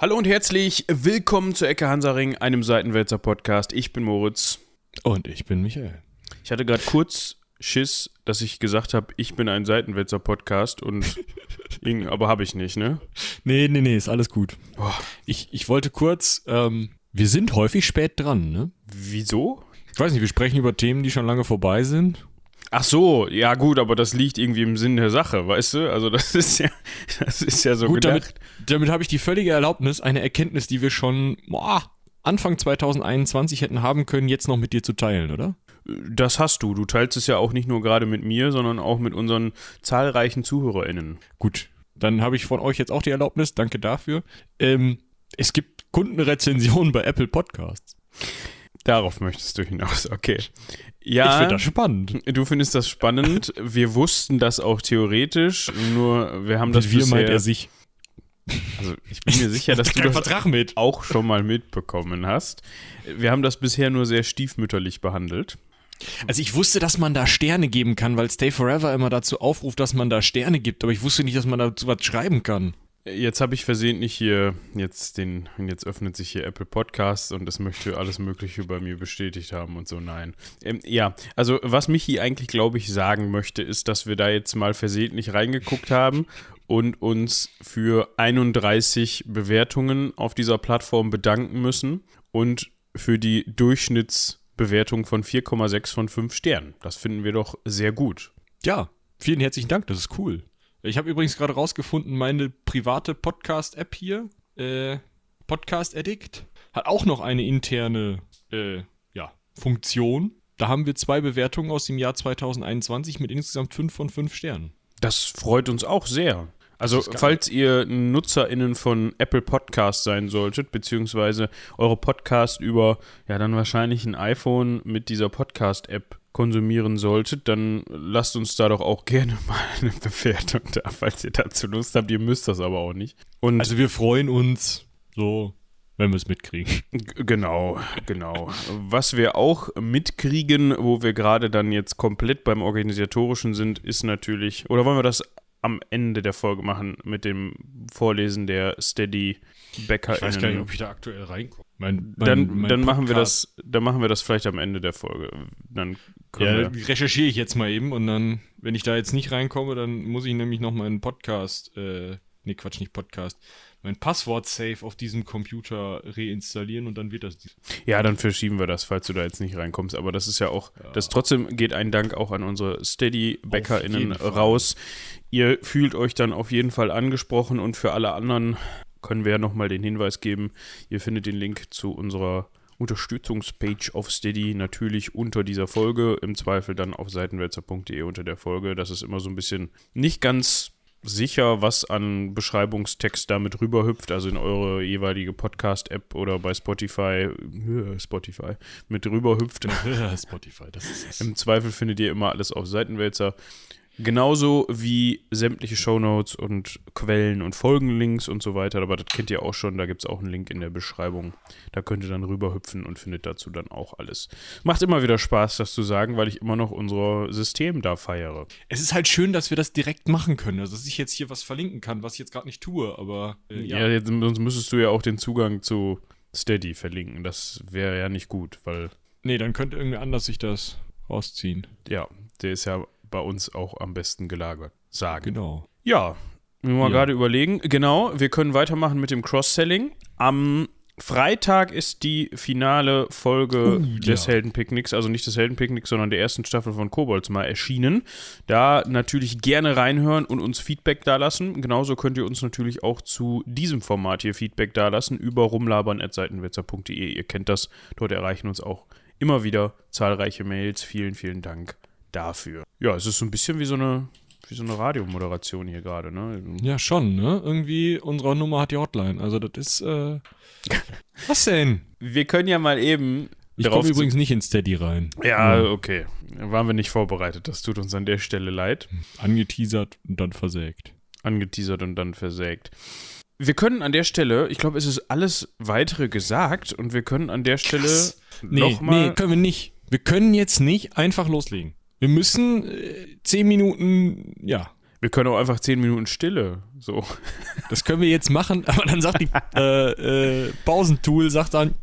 Hallo und herzlich willkommen zu Ecke Hansaring, einem Seitenwälzer Podcast. Ich bin Moritz. Und ich bin Michael. Ich hatte gerade kurz Schiss, dass ich gesagt habe, ich bin ein Seitenwälzer Podcast und aber habe ich nicht, ne? Nee, nee, nee, ist alles gut. Oh. Ich, ich wollte kurz, ähm, wir sind häufig spät dran, ne? Wieso? Ich weiß nicht, wir sprechen über Themen, die schon lange vorbei sind. Ach so, ja gut, aber das liegt irgendwie im Sinn der Sache, weißt du? Also das ist ja, das ist ja so gut. Gedacht. Damit, damit habe ich die völlige Erlaubnis, eine Erkenntnis, die wir schon boah, Anfang 2021 hätten haben können, jetzt noch mit dir zu teilen, oder? Das hast du. Du teilst es ja auch nicht nur gerade mit mir, sondern auch mit unseren zahlreichen ZuhörerInnen. Gut, dann habe ich von euch jetzt auch die Erlaubnis. Danke dafür. Ähm, es gibt Kundenrezensionen bei Apple Podcasts. Darauf möchtest du hinaus, okay. Ja, ich finde das spannend. Du findest das spannend. Wir wussten das auch theoretisch, nur wir haben das Wie bisher, meint er sich? Also ich bin mir sicher, dass du das Vertrag mit. auch schon mal mitbekommen hast. Wir haben das bisher nur sehr stiefmütterlich behandelt. Also ich wusste, dass man da Sterne geben kann, weil Stay Forever immer dazu aufruft, dass man da Sterne gibt, aber ich wusste nicht, dass man dazu was schreiben kann. Jetzt habe ich versehentlich hier jetzt den, jetzt öffnet sich hier Apple Podcasts und es möchte alles Mögliche bei mir bestätigt haben und so. Nein. Ähm, ja, also was Michi eigentlich, glaube ich, sagen möchte, ist, dass wir da jetzt mal versehentlich reingeguckt haben und uns für 31 Bewertungen auf dieser Plattform bedanken müssen und für die Durchschnittsbewertung von 4,6 von 5 Sternen. Das finden wir doch sehr gut. Ja, vielen herzlichen Dank, das ist cool. Ich habe übrigens gerade rausgefunden, meine private Podcast-App hier, äh, Podcast Addict, hat auch noch eine interne äh, ja, Funktion. Da haben wir zwei Bewertungen aus dem Jahr 2021 mit insgesamt 5 von 5 Sternen. Das freut uns auch sehr. Also, falls ihr NutzerInnen von Apple Podcast sein solltet, beziehungsweise eure Podcast über, ja, dann wahrscheinlich ein iPhone mit dieser Podcast-App konsumieren solltet, dann lasst uns da doch auch gerne mal eine Bewertung da, falls ihr dazu Lust habt. Ihr müsst das aber auch nicht. Und also wir freuen uns so, wenn wir es mitkriegen. Genau, genau. Was wir auch mitkriegen, wo wir gerade dann jetzt komplett beim Organisatorischen sind, ist natürlich, oder wollen wir das am Ende der Folge machen mit dem Vorlesen der Steady Bäcker. Ich weiß gar nicht, ob ich da aktuell reinkomme. Mein, mein, dann, mein dann machen wir das, dann machen wir das vielleicht am Ende der Folge. Dann ja, wir recherchiere ich jetzt mal eben und dann, wenn ich da jetzt nicht reinkomme, dann muss ich nämlich noch meinen Podcast, äh, nee, Quatsch, nicht Podcast, mein Passwort-Safe auf diesem Computer reinstallieren und dann wird das. Ja, dann verschieben wir das, falls du da jetzt nicht reinkommst. Aber das ist ja auch, ja. das trotzdem geht ein Dank auch an unsere Steady-BäckerInnen raus. Ihr fühlt euch dann auf jeden Fall angesprochen und für alle anderen können wir ja nochmal den Hinweis geben. Ihr findet den Link zu unserer Unterstützungspage auf Steady natürlich unter dieser Folge. Im Zweifel dann auf seitenwälzer.de unter der Folge. Das ist immer so ein bisschen nicht ganz sicher, was an Beschreibungstext damit rüberhüpft, also in eure jeweilige Podcast-App oder bei Spotify, Spotify, mit rüberhüpft. Spotify, das ist es. Im Zweifel findet ihr immer alles auf Seitenwälzer. Genauso wie sämtliche Shownotes und Quellen und Folgenlinks und so weiter. Aber das kennt ihr auch schon. Da gibt es auch einen Link in der Beschreibung. Da könnt ihr dann rüberhüpfen und findet dazu dann auch alles. Macht immer wieder Spaß, das zu sagen, weil ich immer noch unser System da feiere. Es ist halt schön, dass wir das direkt machen können. Also, dass ich jetzt hier was verlinken kann, was ich jetzt gerade nicht tue. Aber äh, ja, ja jetzt, sonst müsstest du ja auch den Zugang zu Steady verlinken. Das wäre ja nicht gut, weil. Nee, dann könnte irgendwer anders sich das rausziehen. Ja, der ist ja bei uns auch am besten gelagert sagen. Genau. Ja, wir mal ja. gerade überlegen. Genau, wir können weitermachen mit dem Cross-Selling. Am Freitag ist die finale Folge uh, des ja. Heldenpicknicks, also nicht des Heldenpicknicks, sondern der ersten Staffel von Kobolds mal erschienen. Da natürlich gerne reinhören und uns Feedback dalassen. Genauso könnt ihr uns natürlich auch zu diesem Format hier Feedback dalassen über rumlabern.seitenwitzer.de. Ihr kennt das, dort erreichen uns auch immer wieder zahlreiche Mails. Vielen, vielen Dank dafür. Ja, es ist so ein bisschen wie so eine, wie so eine Radiomoderation hier gerade, ne? Ja, schon, ne? Irgendwie, unsere Nummer hat die Hotline. Also das ist, äh, Was denn? Wir können ja mal eben. Ich komme übrigens nicht ins Steady rein. Ja, ja, okay. Waren wir nicht vorbereitet. Das tut uns an der Stelle leid. Angeteasert und dann versägt. Angeteasert und dann versägt. Wir können an der Stelle, ich glaube, es ist alles weitere gesagt und wir können an der Stelle Krass. nee, nochmal. Nee, können wir nicht. Wir können jetzt nicht einfach loslegen. Wir müssen äh, zehn Minuten, ja. Wir können auch einfach zehn Minuten Stille. So. Das können wir jetzt machen, aber dann sagt die äh, äh, Pausentool, sagt dann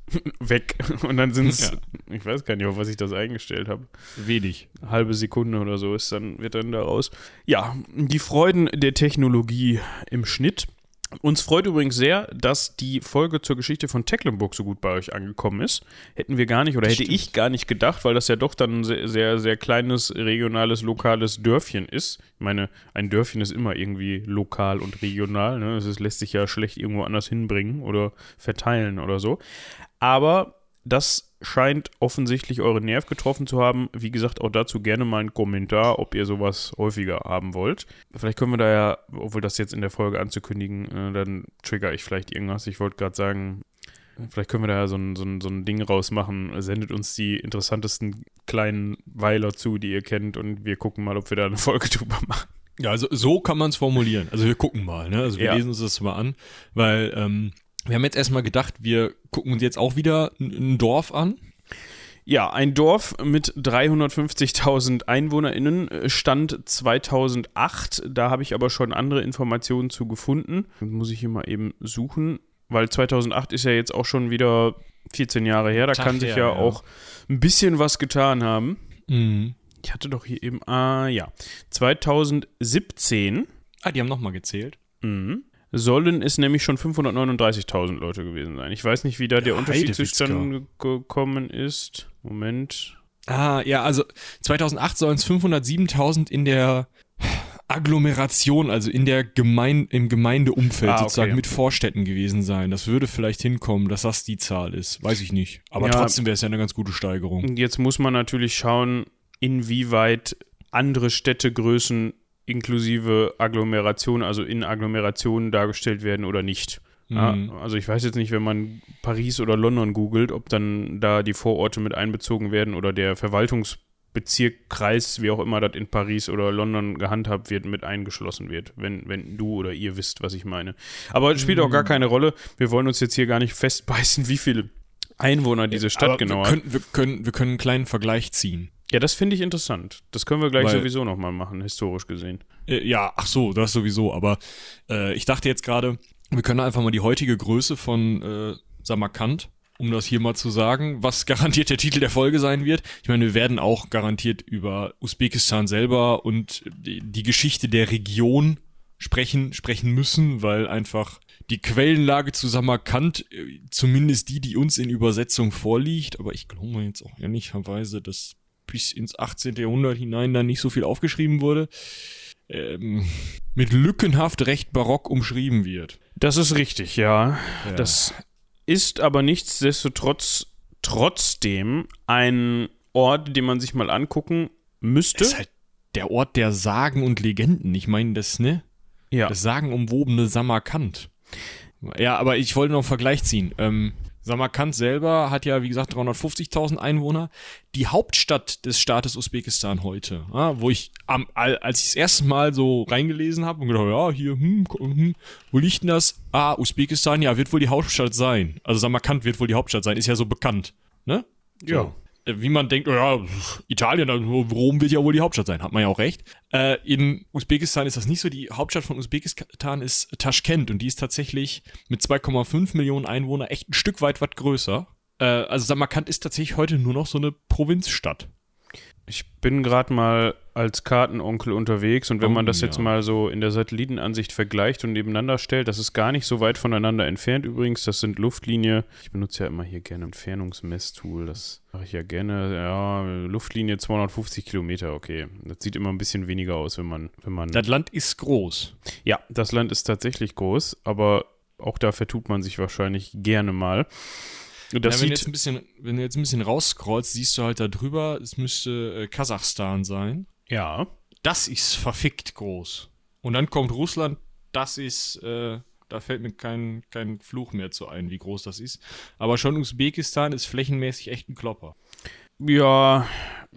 weg. Und dann sind es, ja. ich weiß gar nicht, auf was ich das eingestellt habe. Wenig. Halbe Sekunde oder so ist dann, wird dann daraus. Ja, die Freuden der Technologie im Schnitt. Uns freut übrigens sehr, dass die Folge zur Geschichte von Tecklenburg so gut bei euch angekommen ist. Hätten wir gar nicht oder hätte Stimmt. ich gar nicht gedacht, weil das ja doch dann ein sehr, sehr, sehr kleines, regionales, lokales Dörfchen ist. Ich meine, ein Dörfchen ist immer irgendwie lokal und regional. Ne? Das lässt sich ja schlecht irgendwo anders hinbringen oder verteilen oder so. Aber das scheint offensichtlich euren Nerv getroffen zu haben. Wie gesagt, auch dazu gerne mal einen Kommentar, ob ihr sowas häufiger haben wollt. Vielleicht können wir da ja, obwohl das jetzt in der Folge anzukündigen, äh, dann trigger ich vielleicht irgendwas. Ich wollte gerade sagen, vielleicht können wir da ja so ein, so, ein, so ein Ding rausmachen. Sendet uns die interessantesten kleinen Weiler zu, die ihr kennt, und wir gucken mal, ob wir da eine Folge drüber machen. Ja, also so kann man es formulieren. Also wir gucken mal, ne? Also wir ja. lesen uns das mal an, weil ähm, wir haben jetzt erstmal gedacht, wir gucken uns jetzt auch wieder ein Dorf an. Ja, ein Dorf mit 350.000 EinwohnerInnen äh, stand 2008. Da habe ich aber schon andere Informationen zu gefunden. Das muss ich hier mal eben suchen, weil 2008 ist ja jetzt auch schon wieder 14 Jahre her. Da Tag kann sich ja, ja, auch ein bisschen was getan haben. Mhm. Ich hatte doch hier eben, ah ja, 2017. Ah, die haben nochmal gezählt. Mhm sollen es nämlich schon 539.000 Leute gewesen sein. Ich weiß nicht, wie da der ja, Unterschied zustande gekommen ist. Moment. Ah, ja, also 2008 sollen es 507.000 in der Agglomeration, also in der Gemein im Gemeindeumfeld ah, sozusagen mit Vorstädten gewesen sein. Das würde vielleicht hinkommen, dass das die Zahl ist. Weiß ich nicht. Aber ja, trotzdem wäre es ja eine ganz gute Steigerung. Jetzt muss man natürlich schauen, inwieweit andere Städtegrößen inklusive Agglomeration, also in Agglomerationen dargestellt werden oder nicht. Mhm. Ja, also ich weiß jetzt nicht, wenn man Paris oder London googelt, ob dann da die Vororte mit einbezogen werden oder der Verwaltungsbezirk, Kreis, wie auch immer das in Paris oder London gehandhabt wird, mit eingeschlossen wird, wenn, wenn du oder ihr wisst, was ich meine. Aber es spielt mhm. auch gar mhm. keine Rolle. Wir wollen uns jetzt hier gar nicht festbeißen, wie viele Einwohner diese Stadt Aber genau wir können, wir, können, wir können einen kleinen Vergleich ziehen. Ja, das finde ich interessant. Das können wir gleich Weil, sowieso nochmal machen, historisch gesehen. Äh, ja, ach so, das sowieso. Aber äh, ich dachte jetzt gerade, wir können einfach mal die heutige Größe von äh, Samarkand, um das hier mal zu sagen, was garantiert der Titel der Folge sein wird. Ich meine, wir werden auch garantiert über Usbekistan selber und die, die Geschichte der Region sprechen, sprechen müssen, weil einfach die Quellenlage zu Samarkand, äh, zumindest die, die uns in Übersetzung vorliegt, aber ich glaube jetzt auch ehrlicherweise, dass bis ins 18. Jahrhundert hinein dann nicht so viel aufgeschrieben wurde, ähm, mit lückenhaft recht barock umschrieben wird. Das ist richtig, ja. ja. Das ist aber nichtsdestotrotz trotzdem ein Ort, den man sich mal angucken müsste. Das ist halt der Ort der Sagen und Legenden. Ich meine, das, ne? Ja. Das sagenumwobene Samarkand. Ja, aber ich wollte noch einen Vergleich ziehen. Ähm, Samarkand selber hat ja, wie gesagt, 350.000 Einwohner. Die Hauptstadt des Staates Usbekistan heute, ja, wo ich, am, als ich das erste Mal so reingelesen habe und gedacht, ja, hier, hm, hm, wo liegt denn das? Ah, Usbekistan, ja, wird wohl die Hauptstadt sein. Also Samarkand wird wohl die Hauptstadt sein, ist ja so bekannt, ne? So. Ja. Wie man denkt, ja, Italien, Rom wird ja wohl die Hauptstadt sein, hat man ja auch recht. Äh, in Usbekistan ist das nicht so. Die Hauptstadt von Usbekistan ist Taschkent und die ist tatsächlich mit 2,5 Millionen Einwohnern echt ein Stück weit was größer. Äh, also Samarkand ist tatsächlich heute nur noch so eine Provinzstadt. Ich bin gerade mal als Kartenonkel unterwegs und wenn oh, man das ja. jetzt mal so in der Satellitenansicht vergleicht und nebeneinander stellt, das ist gar nicht so weit voneinander entfernt übrigens. Das sind Luftlinie. Ich benutze ja immer hier gerne Entfernungsmesstool. Das mache ich ja gerne. Ja, Luftlinie 250 Kilometer, okay. Das sieht immer ein bisschen weniger aus, wenn man, wenn man. Das Land ist groß. Ja, das Land ist tatsächlich groß, aber auch da vertut man sich wahrscheinlich gerne mal. Das ja, wenn, du jetzt ein bisschen, wenn du jetzt ein bisschen rausscrollst, siehst du halt da drüber, es müsste äh, Kasachstan sein. Ja. Das ist verfickt groß. Und dann kommt Russland, das ist, äh, da fällt mir kein, kein Fluch mehr zu ein, wie groß das ist. Aber schon Usbekistan ist flächenmäßig echt ein Klopper. Ja,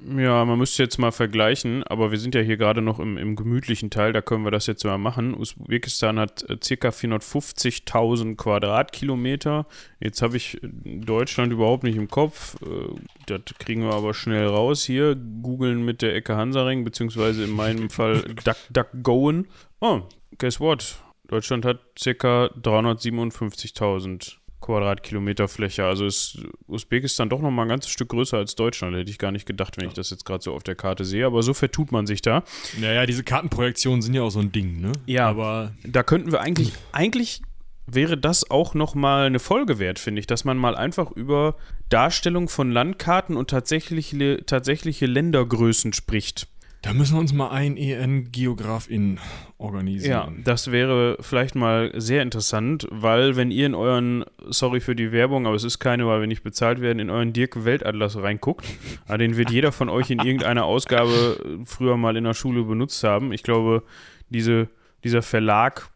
Ja, man müsste jetzt mal vergleichen, aber wir sind ja hier gerade noch im, im gemütlichen Teil, da können wir das jetzt mal machen. Usbekistan hat äh, circa 450.000 Quadratkilometer. Jetzt habe ich Deutschland überhaupt nicht im Kopf. Äh, das kriegen wir aber schnell raus hier. Googeln mit der Ecke Hansaring, beziehungsweise in meinem Fall DuckDuckGoen. Oh, guess what? Deutschland hat circa 357.000 Quadratkilometer Fläche. Also ist Usbekistan doch noch mal ein ganzes Stück größer als Deutschland. Hätte ich gar nicht gedacht, wenn ich das jetzt gerade so auf der Karte sehe. Aber so vertut man sich da. Naja, diese Kartenprojektionen sind ja auch so ein Ding, ne? Ja, aber da könnten wir eigentlich, eigentlich wäre das auch noch mal eine Folge wert, finde ich, dass man mal einfach über Darstellung von Landkarten und tatsächliche, tatsächliche Ländergrößen spricht. Da müssen wir uns mal ein EN-Geografin organisieren. Ja, das wäre vielleicht mal sehr interessant, weil wenn ihr in euren, sorry für die Werbung, aber es ist keine, weil wir nicht bezahlt werden, in euren Dirk Weltatlas reinguckt, den wird jeder von euch in irgendeiner Ausgabe früher mal in der Schule benutzt haben. Ich glaube, diese, dieser Verlag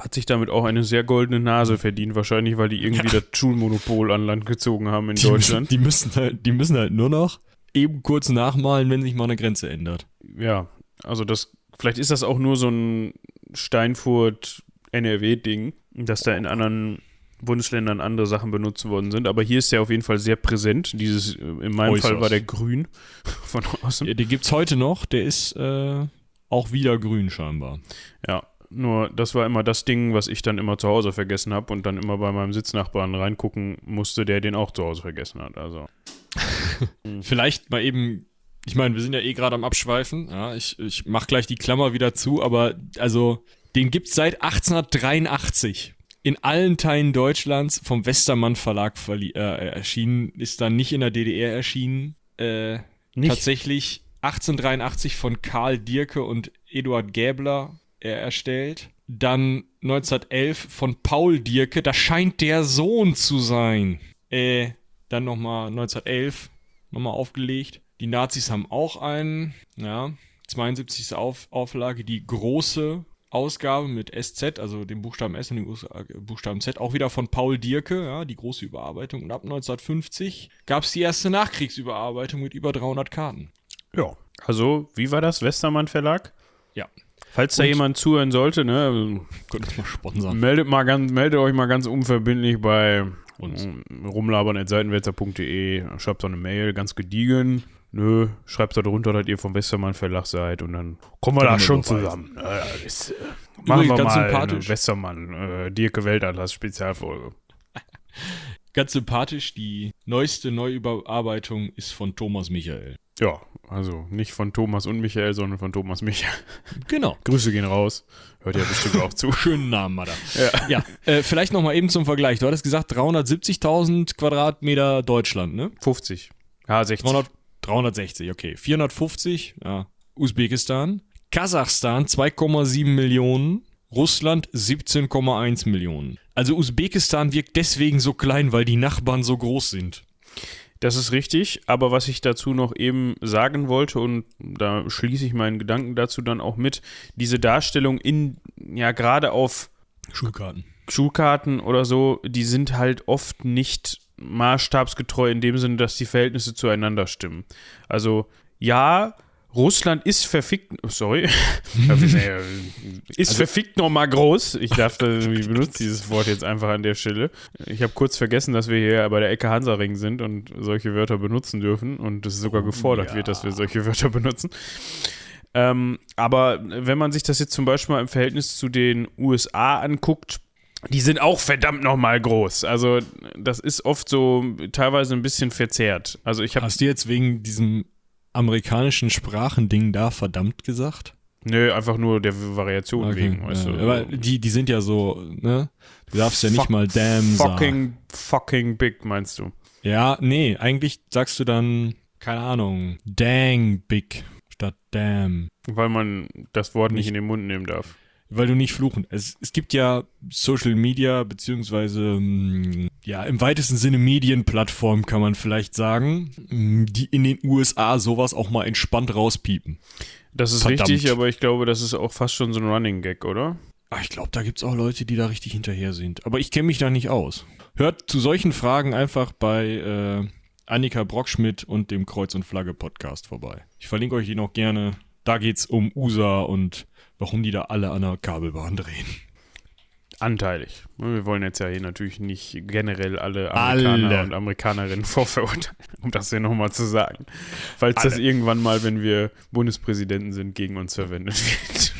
hat sich damit auch eine sehr goldene Nase verdient, wahrscheinlich, weil die irgendwie das Schulmonopol an Land gezogen haben in die Deutschland. Müssen, die, müssen halt, die müssen halt nur noch eben kurz nachmalen, wenn sich mal eine Grenze ändert. Ja, also das, vielleicht ist das auch nur so ein Steinfurt-NRW-Ding, dass da in anderen Bundesländern andere Sachen benutzt worden sind. Aber hier ist der auf jeden Fall sehr präsent. Dieses, in meinem Äußerst. Fall war der grün von außen. Ja, den gibt es heute noch, der ist äh, auch wieder grün scheinbar. Ja, nur das war immer das Ding, was ich dann immer zu Hause vergessen habe und dann immer bei meinem Sitznachbarn reingucken musste, der den auch zu Hause vergessen hat. Also. Vielleicht mal eben, ich meine, wir sind ja eh gerade am Abschweifen. Ja, ich, ich mach gleich die Klammer wieder zu, aber also, den gibt's seit 1883 in allen Teilen Deutschlands vom Westermann Verlag äh, erschienen, ist dann nicht in der DDR erschienen. Äh, tatsächlich 1883 von Karl Dierke und Eduard Gäbler äh, erstellt. Dann 1911 von Paul Dierke, das scheint der Sohn zu sein. Äh, dann nochmal 1911 nochmal aufgelegt. Die Nazis haben auch einen, ja, 72. Auf, Auflage, die große Ausgabe mit SZ, also dem Buchstaben S und dem Buchstaben Z, auch wieder von Paul Dierke, ja, die große Überarbeitung. Und ab 1950 gab es die erste Nachkriegsüberarbeitung mit über 300 Karten. Ja, also wie war das? Westermann Verlag? Ja. Falls da jemand zuhören sollte, ne, könnt ihr mal sponsern. Meldet, mal ganz, meldet euch mal ganz unverbindlich bei uns. Rumlabern at seitenwälzer.de, schreibt doch eine Mail, ganz gediegen. Nö, schreibt da drunter, dass ihr vom Westermann Verlag seid und dann kommen wir da schon zusammen. Naja, das, äh, machen wir ganz mal sympathisch. Westermann, äh, Dirke Weltatlas Spezialfolge. ganz sympathisch, die neueste Neuüberarbeitung ist von Thomas Michael. Ja, also nicht von Thomas und Michael, sondern von Thomas Michael. Genau. Grüße gehen raus. Hört ihr bestimmt auch zu. Schönen Namen, Madame. Ja, ja äh, vielleicht nochmal eben zum Vergleich. Du hattest gesagt 370.000 Quadratmeter Deutschland, ne? 50. Ja, 60. 300, 360, okay. 450, ja. Usbekistan. Kasachstan 2,7 Millionen. Russland 17,1 Millionen. Also Usbekistan wirkt deswegen so klein, weil die Nachbarn so groß sind. Das ist richtig, aber was ich dazu noch eben sagen wollte, und da schließe ich meinen Gedanken dazu dann auch mit, diese Darstellung in, ja, gerade auf Schulkarten. Schulkarten oder so, die sind halt oft nicht maßstabsgetreu in dem Sinne, dass die Verhältnisse zueinander stimmen. Also, ja, Russland ist verfickt, oh, sorry, ist also, verfickt nochmal groß. Ich darf, ich benutze dieses Wort jetzt einfach an der Stelle. Ich habe kurz vergessen, dass wir hier bei der Ecke Hansaring sind und solche Wörter benutzen dürfen und es sogar oh, gefordert ja. wird, dass wir solche Wörter benutzen. Ähm, aber wenn man sich das jetzt zum Beispiel mal im Verhältnis zu den USA anguckt, die sind auch verdammt nochmal groß. Also das ist oft so teilweise ein bisschen verzerrt. Also ich habe. Hast du jetzt wegen diesem amerikanischen Sprachending da verdammt gesagt? Nö, einfach nur der Variation okay, wegen, weißt ja. du. Aber die, die sind ja so, ne? Du darfst ja nicht mal damn fucking, sagen. Fucking big, meinst du? Ja, nee, eigentlich sagst du dann, keine Ahnung, dang big statt damn. Weil man das Wort nicht, nicht in den Mund nehmen darf weil du nicht fluchen. Es, es gibt ja Social Media, beziehungsweise mm, ja, im weitesten Sinne Medienplattformen, kann man vielleicht sagen, mm, die in den USA sowas auch mal entspannt rauspiepen. Das ist Verdammt. richtig, aber ich glaube, das ist auch fast schon so ein Running Gag, oder? Ach, ich glaube, da gibt es auch Leute, die da richtig hinterher sind. Aber ich kenne mich da nicht aus. Hört zu solchen Fragen einfach bei äh, Annika Brockschmidt und dem Kreuz und Flagge Podcast vorbei. Ich verlinke euch die noch gerne. Da geht's um USA und warum die da alle an der Kabelbahn drehen. Anteilig. Wir wollen jetzt ja hier natürlich nicht generell alle Amerikaner alle. und Amerikanerinnen vorverurteilen, um das hier nochmal zu sagen. Falls alle. das irgendwann mal, wenn wir Bundespräsidenten sind, gegen uns verwendet wird.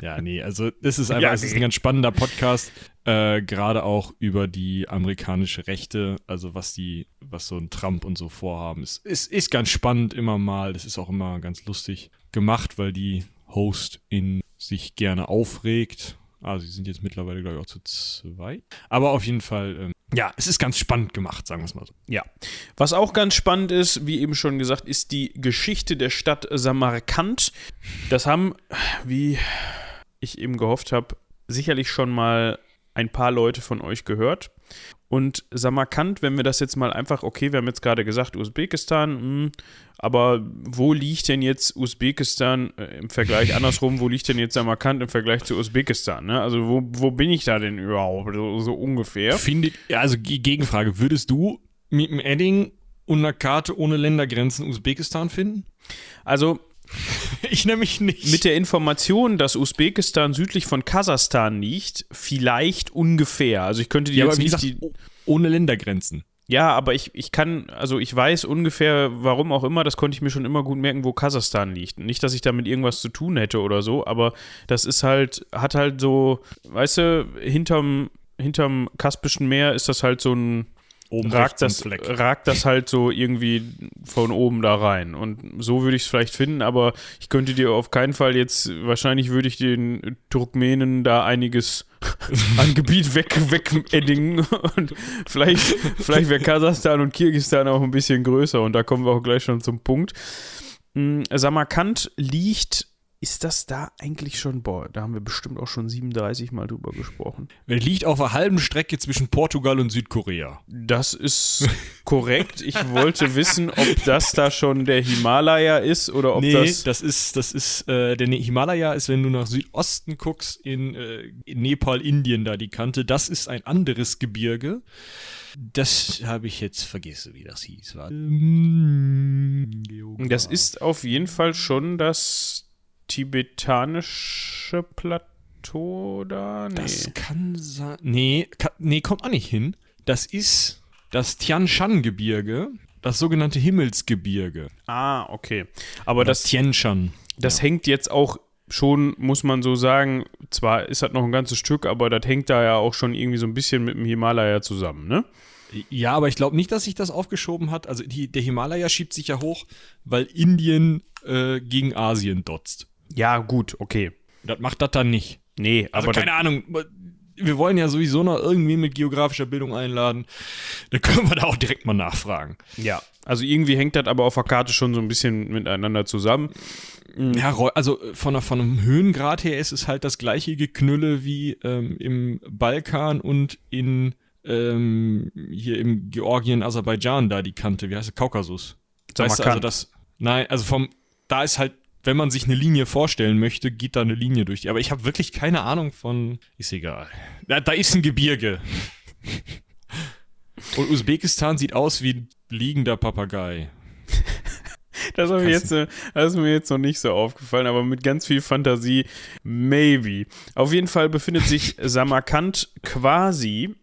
Ja, nee, also das ist einfach, ja, nee. es ist ein ganz spannender Podcast, äh, gerade auch über die amerikanische Rechte, also was die, was so ein Trump und so vorhaben. Es ist, ist ganz spannend immer mal, das ist auch immer ganz lustig gemacht, weil die Host in sich gerne aufregt Ah, sie sind jetzt mittlerweile, glaube ich, auch zu zweit. Aber auf jeden Fall, ähm, ja, es ist ganz spannend gemacht, sagen wir es mal so. Ja. Was auch ganz spannend ist, wie eben schon gesagt, ist die Geschichte der Stadt Samarkand. Das haben, wie ich eben gehofft habe, sicherlich schon mal ein paar Leute von euch gehört. Und Samarkand, wenn wir das jetzt mal einfach, okay, wir haben jetzt gerade gesagt, Usbekistan, mh, hm, aber wo liegt denn jetzt Usbekistan äh, im Vergleich, andersrum, wo liegt denn jetzt Samarkand im Vergleich zu Usbekistan? Ne? Also wo, wo bin ich da denn überhaupt, so, so ungefähr? Findet, also Gegenfrage, würdest du mit dem Edding und einer Karte ohne Ländergrenzen Usbekistan finden? Also Ich nämlich nicht. Mit der Information, dass Usbekistan südlich von Kasachstan liegt, vielleicht ungefähr. Also ich könnte die ja, jetzt nicht gesagt, die ohne Ländergrenzen. Ja, aber ich, ich kann, also ich weiß ungefähr, warum auch immer, das konnte ich mir schon immer gut merken, wo Kasachstan liegt. Nicht, dass ich damit irgendwas zu tun hätte oder so, aber das ist halt, hat halt so, weißt du, hinterm, hinterm Kaspischen Meer ist das halt so ein, oben ragt das, ragt das halt so irgendwie von oben da rein. Und so würde ich es vielleicht finden, aber ich könnte dir auf keinen Fall jetzt, wahrscheinlich würde ich den Turkmenen da einiges an Gebiet weg, wegeddingen. Und vielleicht, vielleicht wäre Kasachstan und Kirgisistan auch ein bisschen größer und da kommen wir auch gleich schon zum Punkt. Hm, Samarkand liegt ist das da eigentlich schon, boah, da haben wir bestimmt auch schon 37 Mal drüber gesprochen. Er liegt auf einer halben Strecke zwischen Portugal und Südkorea. Das ist korrekt. Ich wollte wissen, ob das da schon der Himalaya ist oder ob nee, das. das ist, das ist, äh, der Himalaya ist, wenn du nach Südosten guckst, in, äh, in Nepal, Indien da die Kante. Das ist ein anderes Gebirge. Das habe ich jetzt vergessen, wie das hieß. Das ist auf jeden Fall schon das tibetanische Plateau da? Nee. Das kann sein. Nee, kann, nee, kommt auch nicht hin. Das ist das Tian Shan Gebirge, das sogenannte Himmelsgebirge. Ah, okay. Aber das, das Tian Shan. Das ja. hängt jetzt auch schon, muss man so sagen, zwar ist das noch ein ganzes Stück, aber das hängt da ja auch schon irgendwie so ein bisschen mit dem Himalaya zusammen, ne? Ja, aber ich glaube nicht, dass sich das aufgeschoben hat. Also die, der Himalaya schiebt sich ja hoch, weil Indien äh, gegen Asien dotzt. Ja, gut, okay. Das macht das dann nicht. Nee, also aber. keine Ahnung. Wir wollen ja sowieso noch irgendwie mit geografischer Bildung einladen. Da können wir da auch direkt mal nachfragen. Ja, also irgendwie hängt das aber auf der Karte schon so ein bisschen miteinander zusammen. Ja, also von, von einem Höhengrad her ist es halt das gleiche Geknülle wie ähm, im Balkan und in ähm, hier im Georgien, Aserbaidschan da die Kante. Wie heißt es? Kaukasus. Weißt du, also das. Nein, also vom. Da ist halt wenn man sich eine Linie vorstellen möchte, geht da eine Linie durch die. Aber ich habe wirklich keine Ahnung von. Ist egal. Da, da ist ein Gebirge. Und Usbekistan sieht aus wie ein liegender Papagei. Das, mir jetzt, das ist mir jetzt noch nicht so aufgefallen, aber mit ganz viel Fantasie, maybe. Auf jeden Fall befindet sich Samarkand quasi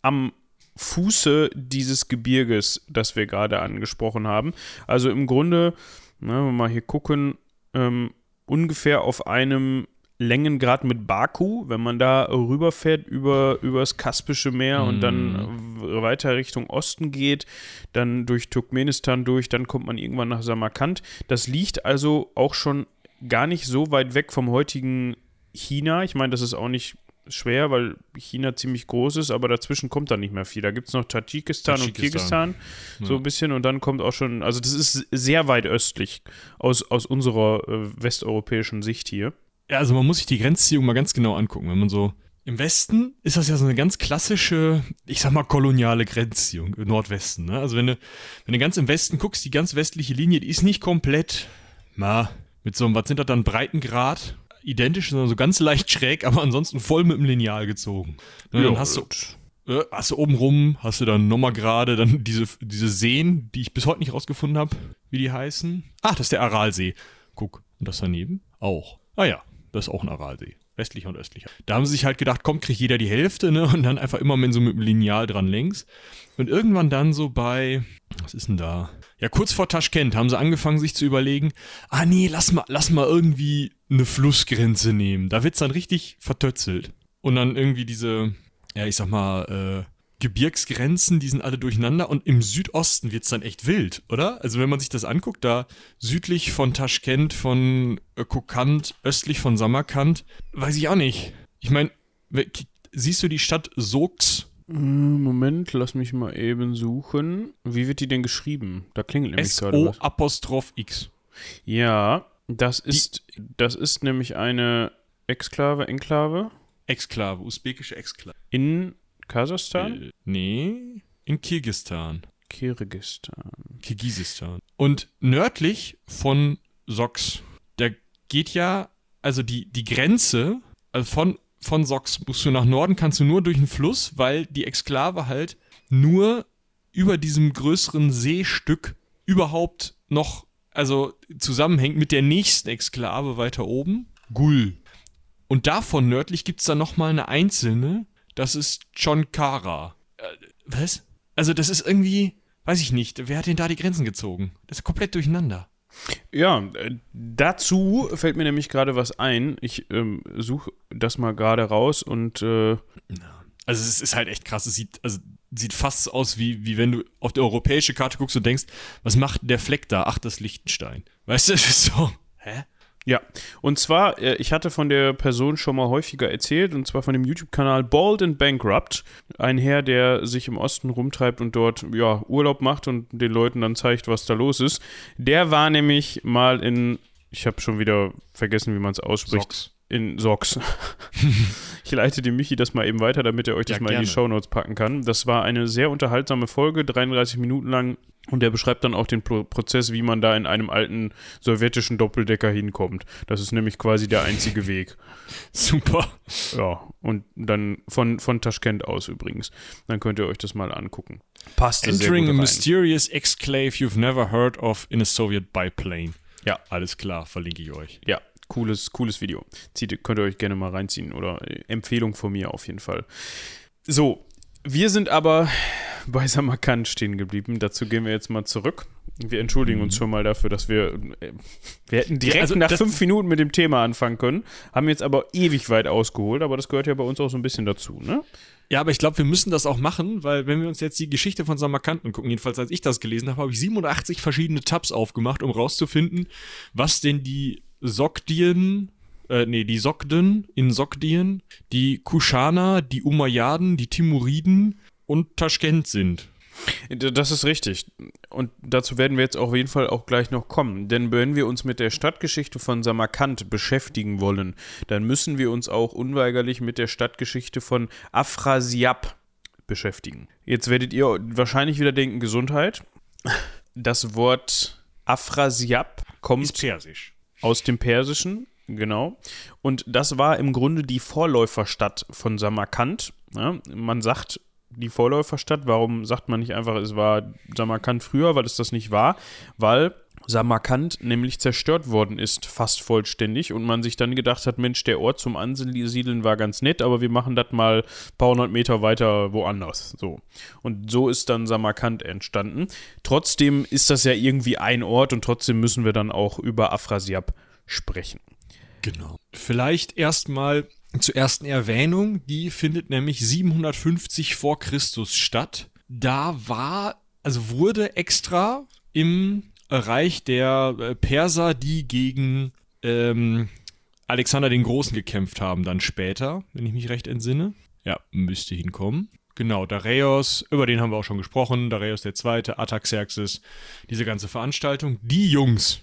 am Fuße dieses Gebirges, das wir gerade angesprochen haben. Also im Grunde, na, wenn wir mal hier gucken, ähm, ungefähr auf einem Längengrad mit Baku, wenn man da rüberfährt über, über das Kaspische Meer mm. und dann mhm. weiter Richtung Osten geht, dann durch Turkmenistan durch, dann kommt man irgendwann nach Samarkand. Das liegt also auch schon gar nicht so weit weg vom heutigen China. Ich meine, das ist auch nicht schwer, weil China ziemlich groß ist, aber dazwischen kommt dann nicht mehr viel. Da gibt es noch Tadschikistan, Tadschikistan, und Kirgisistan ja. so ein bisschen und dann kommt auch schon, also das ist sehr weit östlich aus, aus unserer äh, westeuropäischen Sicht hier. Ja, also man muss sich die Grenzziehung mal ganz genau angucken, wenn man so im Westen ist das ja so eine ganz klassische, ich sag mal, koloniale Grenzziehung im Nordwesten. Ne? Also wenn du, wenn du ganz im Westen guckst, die ganz westliche Linie, die ist nicht komplett, na, mit so einem, was sind das dann, Breitengrad identisch, sondern so ganz leicht schräg, aber ansonsten voll mit dem Lineal gezogen. Und dann hast du äh, hast du oben rum, hast du dann nochmal gerade dann diese, diese Seen, die ich bis heute nicht rausgefunden habe, wie die heißen. Ah, das ist der Aralsee. Guck, und das daneben auch. Ah ja, das ist auch ein Aralsee. Westlicher und östlicher. Da haben sie sich halt gedacht, komm, kriegt jeder die Hälfte, ne? Und dann einfach immer mit so mit dem Lineal dran längs. Und irgendwann dann so bei, was ist denn da? Ja, kurz vor Taschkent haben sie angefangen, sich zu überlegen, ah nee, lass mal, lass mal irgendwie eine Flussgrenze nehmen. Da wird's dann richtig vertötzelt. Und dann irgendwie diese, ja, ich sag mal, äh, Gebirgsgrenzen, die sind alle durcheinander und im Südosten wird's dann echt wild, oder? Also wenn man sich das anguckt, da südlich von Taschkent, von Kokand, östlich von Samarkand, weiß ich auch nicht. Ich meine, siehst du die Stadt Sox? Moment, lass mich mal eben suchen. Wie wird die denn geschrieben? Da klingelt nämlich gerade was. Apostroph X. Ja, das ist, die, das ist nämlich eine Exklave, Enklave. Exklave, usbekische Exklave. In Kasachstan? Äh, nee, in Kirgistan. Kirgistan. Kirgisistan. Und nördlich von Sox, da geht ja, also die, die Grenze, also von, von Sox musst du nach Norden, kannst du nur durch den Fluss, weil die Exklave halt nur über diesem größeren Seestück überhaupt noch, also zusammenhängt mit der nächsten Exklave weiter oben, Gul. Und davon nördlich gibt es dann nochmal eine einzelne, das ist John Cara. Äh, was? Also das ist irgendwie, weiß ich nicht, wer hat denn da die Grenzen gezogen? Das ist komplett durcheinander. Ja, äh, dazu fällt mir nämlich gerade was ein. Ich ähm, suche das mal gerade raus und äh also es ist halt echt krass. Es sieht, also sieht fast aus wie, wie wenn du auf die europäische Karte guckst und denkst, was macht der Fleck da? Ach, das Liechtenstein. Weißt du, das ist so. Hä? Ja, und zwar, äh, ich hatte von der Person schon mal häufiger erzählt, und zwar von dem YouTube-Kanal Bald and Bankrupt. Ein Herr, der sich im Osten rumtreibt und dort ja, Urlaub macht und den Leuten dann zeigt, was da los ist. Der war nämlich mal in, ich habe schon wieder vergessen, wie man es ausspricht. Socks. In Socks. ich leite dem Michi das mal eben weiter, damit er euch das ja, mal gerne. in die Shownotes packen kann. Das war eine sehr unterhaltsame Folge, 33 Minuten lang und der beschreibt dann auch den Pro Prozess, wie man da in einem alten sowjetischen Doppeldecker hinkommt. Das ist nämlich quasi der einzige Weg. Super. Ja, und dann von, von Taschkent aus übrigens. Dann könnt ihr euch das mal angucken. Passt Entering a mysterious exclave you've never heard of in a Soviet biplane. Ja. Alles klar, verlinke ich euch. Ja, cooles, cooles Video. Zieht, könnt ihr euch gerne mal reinziehen oder äh, Empfehlung von mir auf jeden Fall. So, wir sind aber bei Samarkand stehen geblieben. Dazu gehen wir jetzt mal zurück. Wir entschuldigen uns mhm. schon mal dafür, dass wir. Äh, wir hätten direkt also nach fünf Minuten mit dem Thema anfangen können, haben jetzt aber ewig weit ausgeholt, aber das gehört ja bei uns auch so ein bisschen dazu, ne? Ja, aber ich glaube, wir müssen das auch machen, weil wenn wir uns jetzt die Geschichte von Samarkand angucken, jedenfalls als ich das gelesen habe, habe ich 87 verschiedene Tabs aufgemacht, um rauszufinden, was denn die Sogdien äh, nee, die Sogden in Sogdien, die Kuschana, die Umayyaden, die Timuriden und Taschkent sind. Das ist richtig. Und dazu werden wir jetzt auf jeden Fall auch gleich noch kommen. Denn wenn wir uns mit der Stadtgeschichte von Samarkand beschäftigen wollen, dann müssen wir uns auch unweigerlich mit der Stadtgeschichte von Afrasiab beschäftigen. Jetzt werdet ihr wahrscheinlich wieder denken, Gesundheit. Das Wort Afrasiab kommt aus dem Persischen Genau. Und das war im Grunde die Vorläuferstadt von Samarkand. Ja, man sagt die Vorläuferstadt. Warum sagt man nicht einfach, es war Samarkand früher, weil es das nicht war? Weil Samarkand nämlich zerstört worden ist, fast vollständig, und man sich dann gedacht hat, Mensch, der Ort zum Ansiedeln war ganz nett, aber wir machen das mal ein paar hundert Meter weiter woanders. So. Und so ist dann Samarkand entstanden. Trotzdem ist das ja irgendwie ein Ort und trotzdem müssen wir dann auch über Afrasiab sprechen. Genau. Vielleicht erstmal zur ersten Erwähnung, die findet nämlich 750 vor Christus statt. Da war, also wurde extra im Reich der äh, Perser, die gegen ähm, Alexander den Großen gekämpft haben, dann später, wenn ich mich recht entsinne. Ja, müsste hinkommen. Genau, Dareios, über den haben wir auch schon gesprochen, Dareios II., Ataxerxes, diese ganze Veranstaltung. Die Jungs,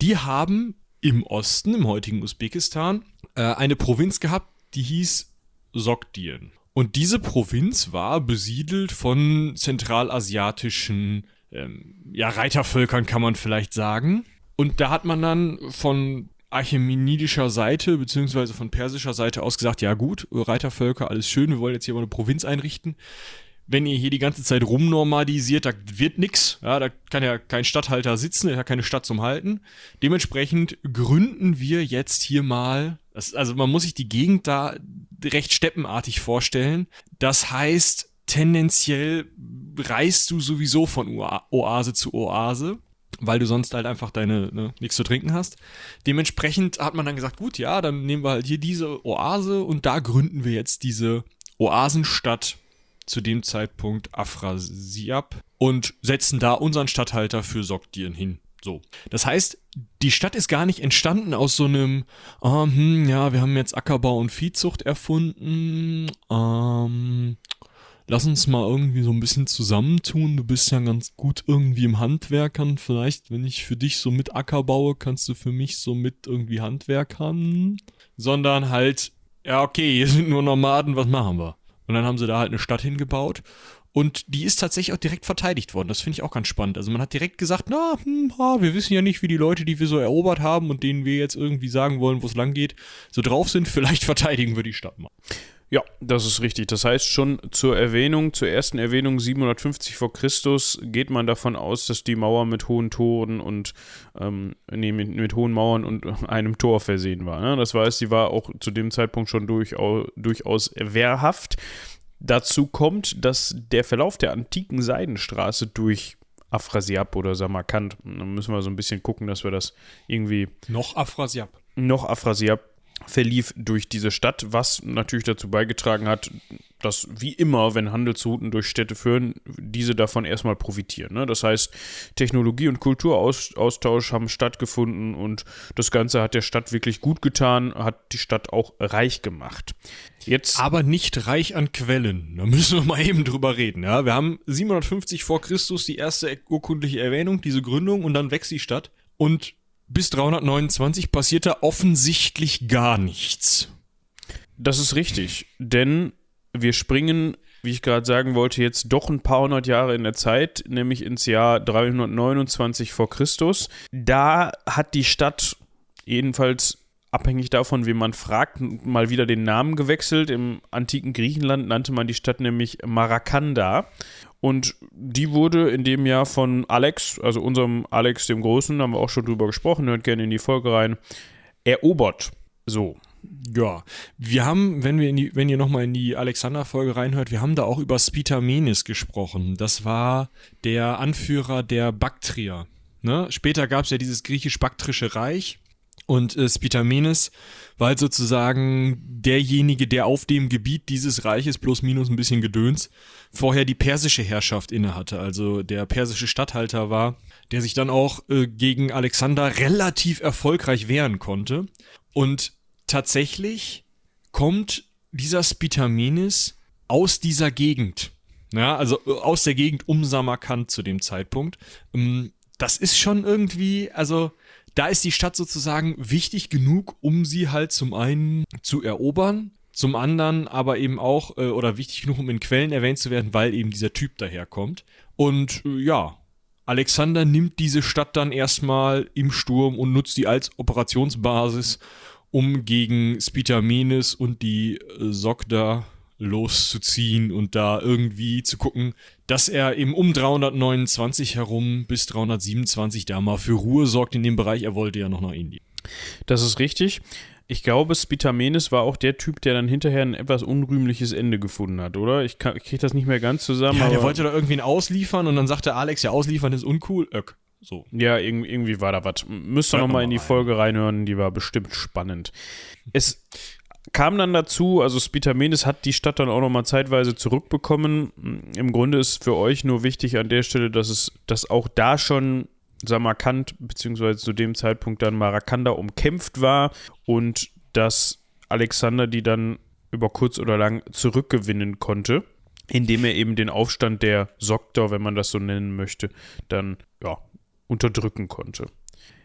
die haben im Osten, im heutigen Usbekistan, äh, eine Provinz gehabt, die hieß Sogdien. Und diese Provinz war besiedelt von zentralasiatischen ähm, ja, Reitervölkern, kann man vielleicht sagen. Und da hat man dann von archemenidischer Seite, beziehungsweise von persischer Seite aus gesagt, ja gut, Reitervölker, alles schön, wir wollen jetzt hier mal eine Provinz einrichten. Wenn ihr hier die ganze Zeit rumnormalisiert, da wird nix. Ja, da kann ja kein Stadthalter sitzen, hat keine Stadt zum Halten. Dementsprechend gründen wir jetzt hier mal, also man muss sich die Gegend da recht steppenartig vorstellen. Das heißt, tendenziell reist du sowieso von Oase zu Oase weil du sonst halt einfach deine ne, nichts zu trinken hast. Dementsprechend hat man dann gesagt, gut, ja, dann nehmen wir halt hier diese Oase und da gründen wir jetzt diese Oasenstadt zu dem Zeitpunkt Afrasiab und setzen da unseren Stadthalter für Sogdien hin. So. Das heißt, die Stadt ist gar nicht entstanden aus so einem, oh, hm, ja, wir haben jetzt Ackerbau und Viehzucht erfunden, ähm, lass uns mal irgendwie so ein bisschen zusammentun. Du bist ja ganz gut irgendwie im Handwerkern. Vielleicht, wenn ich für dich so mit Acker baue, kannst du für mich so mit irgendwie Handwerkern. Sondern halt, ja, okay, hier sind nur Nomaden, was machen wir? Und dann haben sie da halt eine Stadt hingebaut. Und die ist tatsächlich auch direkt verteidigt worden. Das finde ich auch ganz spannend. Also man hat direkt gesagt, na, hm, ha, wir wissen ja nicht, wie die Leute, die wir so erobert haben und denen wir jetzt irgendwie sagen wollen, wo es lang geht, so drauf sind. Vielleicht verteidigen wir die Stadt mal. Ja, das ist richtig. Das heißt, schon zur Erwähnung, zur ersten Erwähnung 750 vor Christus geht man davon aus, dass die Mauer mit hohen Toren und ähm, nee, mit, mit, hohen Mauern und einem Tor versehen war. Ne? Das heißt, sie war auch zu dem Zeitpunkt schon durchaus, durchaus wehrhaft. Dazu kommt, dass der Verlauf der antiken Seidenstraße durch Afrasiab oder Samarkand, da müssen wir so ein bisschen gucken, dass wir das irgendwie. Noch Afrasiab. Noch Afrasiab verlief durch diese Stadt, was natürlich dazu beigetragen hat, dass wie immer, wenn Handelsrouten durch Städte führen, diese davon erstmal profitieren. Ne? Das heißt, Technologie- und Kulturaustausch haben stattgefunden und das Ganze hat der Stadt wirklich gut getan, hat die Stadt auch reich gemacht. Jetzt Aber nicht reich an Quellen. Da müssen wir mal eben drüber reden. Ja? Wir haben 750 vor Christus die erste urkundliche Erwähnung, diese Gründung, und dann wächst die Stadt. Und bis 329 passierte offensichtlich gar nichts. Das ist richtig, denn wir springen, wie ich gerade sagen wollte, jetzt doch ein paar hundert Jahre in der Zeit, nämlich ins Jahr 329 vor Christus. Da hat die Stadt jedenfalls abhängig davon, wie man fragt, mal wieder den Namen gewechselt. Im antiken Griechenland nannte man die Stadt nämlich Marakanda. Und die wurde in dem Jahr von Alex, also unserem Alex dem Großen, haben wir auch schon drüber gesprochen, hört gerne in die Folge rein, erobert. So. Ja, wir haben, wenn wir in die, wenn ihr nochmal in die Alexander-Folge reinhört, wir haben da auch über Spitamenes gesprochen. Das war der Anführer der Baktrier. Ne? Später gab es ja dieses griechisch-baktrische Reich und äh, Spitamenes war halt sozusagen derjenige, der auf dem Gebiet dieses Reiches plus minus ein bisschen Gedöns vorher die persische Herrschaft innehatte, also der persische Statthalter war, der sich dann auch äh, gegen Alexander relativ erfolgreich wehren konnte. Und tatsächlich kommt dieser Spitamenes aus dieser Gegend. Ja, also äh, aus der Gegend um Samarkand zu dem Zeitpunkt. Ähm, das ist schon irgendwie, also da ist die Stadt sozusagen wichtig genug, um sie halt zum einen zu erobern, zum anderen aber eben auch, äh, oder wichtig genug, um in Quellen erwähnt zu werden, weil eben dieser Typ daherkommt. Und äh, ja, Alexander nimmt diese Stadt dann erstmal im Sturm und nutzt die als Operationsbasis, um gegen Spitamenes und die äh, Sogda loszuziehen und da irgendwie zu gucken, dass er eben um 329 herum bis 327 da mal für Ruhe sorgt in dem Bereich. Er wollte ja noch nach Indien. Das ist richtig. Ich glaube, Spitamenes war auch der Typ, der dann hinterher ein etwas unrühmliches Ende gefunden hat, oder? Ich, ich kriege das nicht mehr ganz zusammen. Ja, der wollte da irgendwen ausliefern und dann sagte Alex, ja, ausliefern ist uncool. Öck. So. Ja, irgendwie, irgendwie war da was. Müsst ihr nochmal in die Folge reinhören, die war bestimmt spannend. Es kam dann dazu, also Spitamenes hat die Stadt dann auch nochmal zeitweise zurückbekommen. Im Grunde ist für euch nur wichtig an der Stelle, dass es, dass auch da schon Samarkand, beziehungsweise zu dem Zeitpunkt dann Marakanda umkämpft war und dass Alexander die dann über kurz oder lang zurückgewinnen konnte, indem er eben den Aufstand der Soktor, wenn man das so nennen möchte, dann ja, unterdrücken konnte.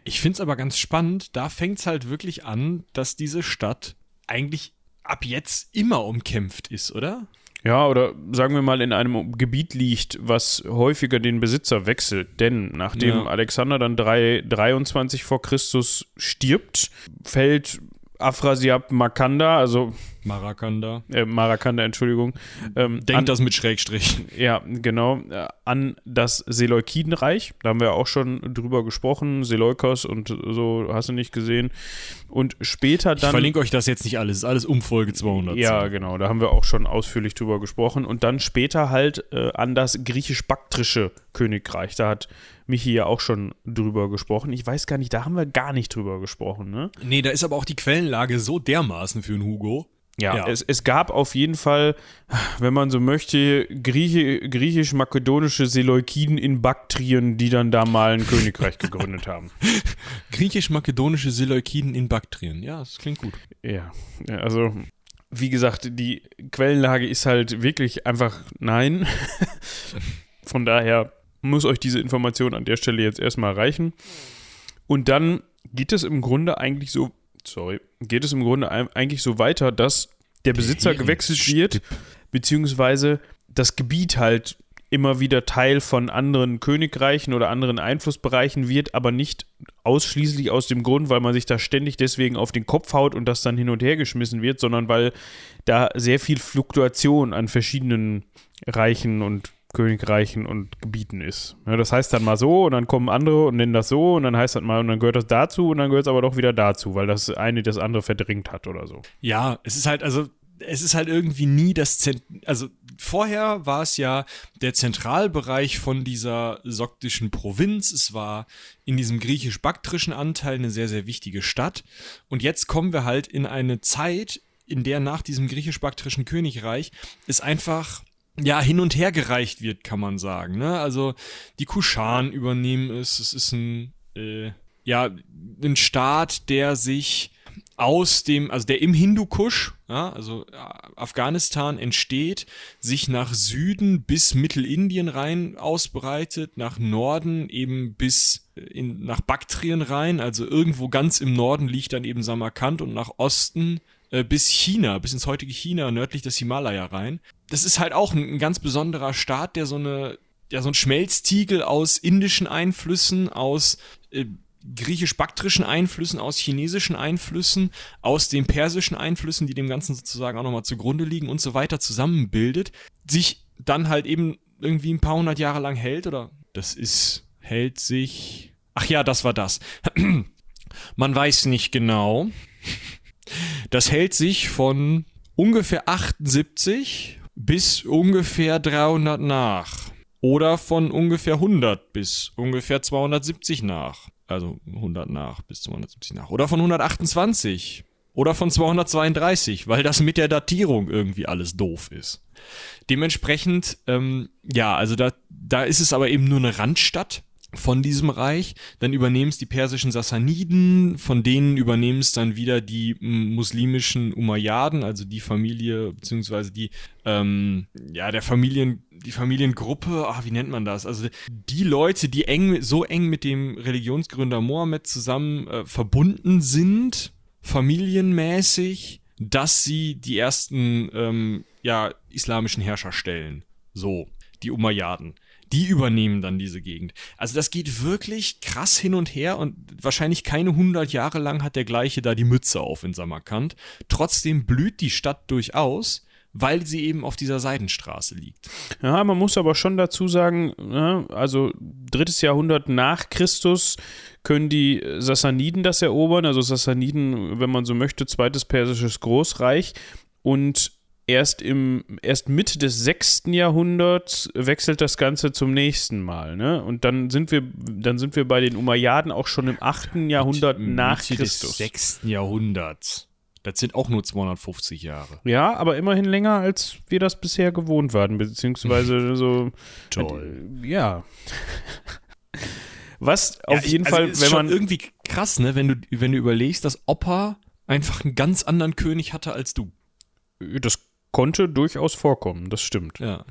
Ich finde es aber ganz spannend, da fängt es halt wirklich an, dass diese Stadt eigentlich ab jetzt immer umkämpft ist, oder? Ja, oder sagen wir mal in einem Gebiet liegt, was häufiger den Besitzer wechselt. Denn nachdem ja. Alexander dann 3, 23 vor Christus stirbt, fällt Afrasiab Makanda, also Marakanda. Äh, Marakanda, Entschuldigung. Ähm, Denkt das mit Schrägstrich. Ja, genau. Äh, an das Seleukidenreich. Da haben wir auch schon drüber gesprochen. Seleukos und so, hast du nicht gesehen. Und später dann. Ich verlinke euch das jetzt nicht alles. Ist alles um Folge 200. Ja, genau. Da haben wir auch schon ausführlich drüber gesprochen. Und dann später halt äh, an das griechisch-baktrische Königreich. Da hat Michi ja auch schon drüber gesprochen. Ich weiß gar nicht, da haben wir gar nicht drüber gesprochen, ne? Nee, da ist aber auch die Quellenlage so dermaßen für einen Hugo. Ja, ja. Es, es, gab auf jeden Fall, wenn man so möchte, griechisch-makedonische Seleukiden in Baktrien, die dann da mal ein Königreich gegründet haben. Griechisch-makedonische Seleukiden in Baktrien, ja, das klingt gut. Ja, also wie gesagt, die Quellenlage ist halt wirklich einfach nein. Von daher muss euch diese Information an der Stelle jetzt erstmal reichen. Und dann geht es im Grunde eigentlich so sorry, geht es im Grunde eigentlich so weiter, dass der Besitzer der gewechselt wird, beziehungsweise das Gebiet halt immer wieder Teil von anderen Königreichen oder anderen Einflussbereichen wird, aber nicht ausschließlich aus dem Grund, weil man sich da ständig deswegen auf den Kopf haut und das dann hin und her geschmissen wird, sondern weil da sehr viel Fluktuation an verschiedenen Reichen und Königreichen und Gebieten ist. Ja, das heißt dann mal so und dann kommen andere und nennen das so und dann heißt das mal und dann gehört das dazu und dann gehört es aber doch wieder dazu, weil das eine das andere verdrängt hat oder so. Ja, es ist halt, also es ist halt irgendwie nie das Zent also vorher war es ja der Zentralbereich von dieser soktischen Provinz. Es war in diesem griechisch-baktrischen Anteil eine sehr, sehr wichtige Stadt. Und jetzt kommen wir halt in eine Zeit, in der nach diesem griechisch-baktrischen Königreich es einfach ja, hin und her gereicht wird, kann man sagen. Ne? Also die Kushan übernehmen es. Es ist ein, äh, ja, ein Staat, der sich aus dem, also der im Hindukusch, ja, also äh, Afghanistan entsteht, sich nach Süden bis Mittelindien rein ausbreitet, nach Norden eben bis in, nach Baktrien rein, also irgendwo ganz im Norden liegt dann eben Samarkand und nach Osten äh, bis China, bis ins heutige China, nördlich des Himalaya rein. Das ist halt auch ein, ein ganz besonderer Staat, der so eine, ja, so ein Schmelztiegel aus indischen Einflüssen, aus äh, griechisch-baktrischen Einflüssen, aus chinesischen Einflüssen, aus den persischen Einflüssen, die dem Ganzen sozusagen auch nochmal zugrunde liegen und so weiter zusammenbildet, sich dann halt eben irgendwie ein paar hundert Jahre lang hält oder das ist, hält sich. Ach ja, das war das. Man weiß nicht genau. Das hält sich von ungefähr 78 bis ungefähr 300 nach. Oder von ungefähr 100 bis ungefähr 270 nach. Also 100 nach bis 270 nach. Oder von 128. Oder von 232, weil das mit der Datierung irgendwie alles doof ist. Dementsprechend, ähm, ja, also da, da ist es aber eben nur eine Randstadt von diesem Reich. Dann übernehmen es die persischen Sassaniden, von denen übernehmen es dann wieder die muslimischen Umayyaden, also die Familie, beziehungsweise die, ähm, ja, der Familien, die Familiengruppe, ach, wie nennt man das? Also die Leute, die eng, so eng mit dem Religionsgründer Mohammed zusammen äh, verbunden sind, familienmäßig, dass sie die ersten, ähm, ja, islamischen Herrscher stellen. So, die Umayyaden die übernehmen dann diese Gegend. Also das geht wirklich krass hin und her und wahrscheinlich keine 100 Jahre lang hat der gleiche da die Mütze auf in Samarkand. Trotzdem blüht die Stadt durchaus weil sie eben auf dieser Seidenstraße liegt. Ja, man muss aber schon dazu sagen, ne, also drittes Jahrhundert nach Christus können die Sassaniden das erobern, also Sassaniden, wenn man so möchte, zweites persisches Großreich und erst im erst Mitte des 6. Jahrhunderts wechselt das Ganze zum nächsten Mal, ne? Und dann sind wir dann sind wir bei den Umayyaden auch schon im 8. Jahrhundert Mitte nach Christus. Des 6. Jahrhunderts. Das sind auch nur 250 Jahre. Ja, aber immerhin länger, als wir das bisher gewohnt waren, beziehungsweise so. Toll. Ja. Was auf ja, jeden also Fall, wenn man. irgendwie krass, ne, wenn du, wenn du überlegst, dass Opa einfach einen ganz anderen König hatte als du. Das konnte durchaus vorkommen, das stimmt. Ja.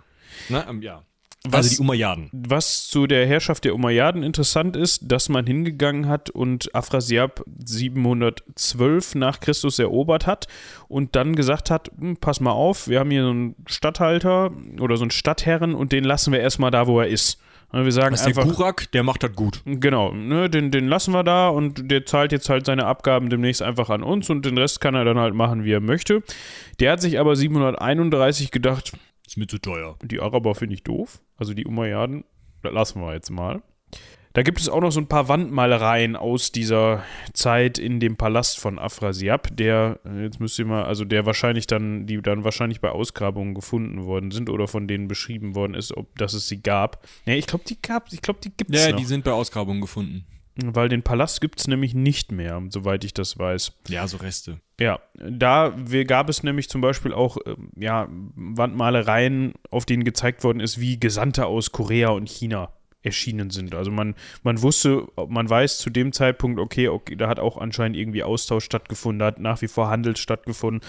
Na, ähm, ja. Was, also die Umayyaden. Was zu der Herrschaft der Umayyaden interessant ist, dass man hingegangen hat und Afrasiab 712 nach Christus erobert hat und dann gesagt hat, hm, pass mal auf, wir haben hier so einen Statthalter oder so einen Stadtherren und den lassen wir erstmal da, wo er ist. Wir sagen das ist einfach, der Gurak, der macht das gut. Genau, ne, den, den lassen wir da und der zahlt jetzt halt seine Abgaben demnächst einfach an uns und den Rest kann er dann halt machen, wie er möchte. Der hat sich aber 731 gedacht, ist mir zu teuer. Die Araber finde ich doof, also die Umayyaden, das lassen wir jetzt mal. Da gibt es auch noch so ein paar Wandmalereien aus dieser Zeit in dem Palast von Afrasiab, der, jetzt müsst ihr mal, also der wahrscheinlich dann, die dann wahrscheinlich bei Ausgrabungen gefunden worden sind oder von denen beschrieben worden ist, ob dass es sie gab. Nee, ich glaube, die gab, ich glaube, die gibt es. Ja, noch. die sind bei Ausgrabungen gefunden. Weil den Palast gibt es nämlich nicht mehr, soweit ich das weiß. Ja, so Reste. Ja, da gab es nämlich zum Beispiel auch ja, Wandmalereien, auf denen gezeigt worden ist, wie Gesandte aus Korea und China erschienen sind. Also man, man wusste, man weiß zu dem Zeitpunkt, okay, okay, da hat auch anscheinend irgendwie Austausch stattgefunden, da hat nach wie vor Handel stattgefunden.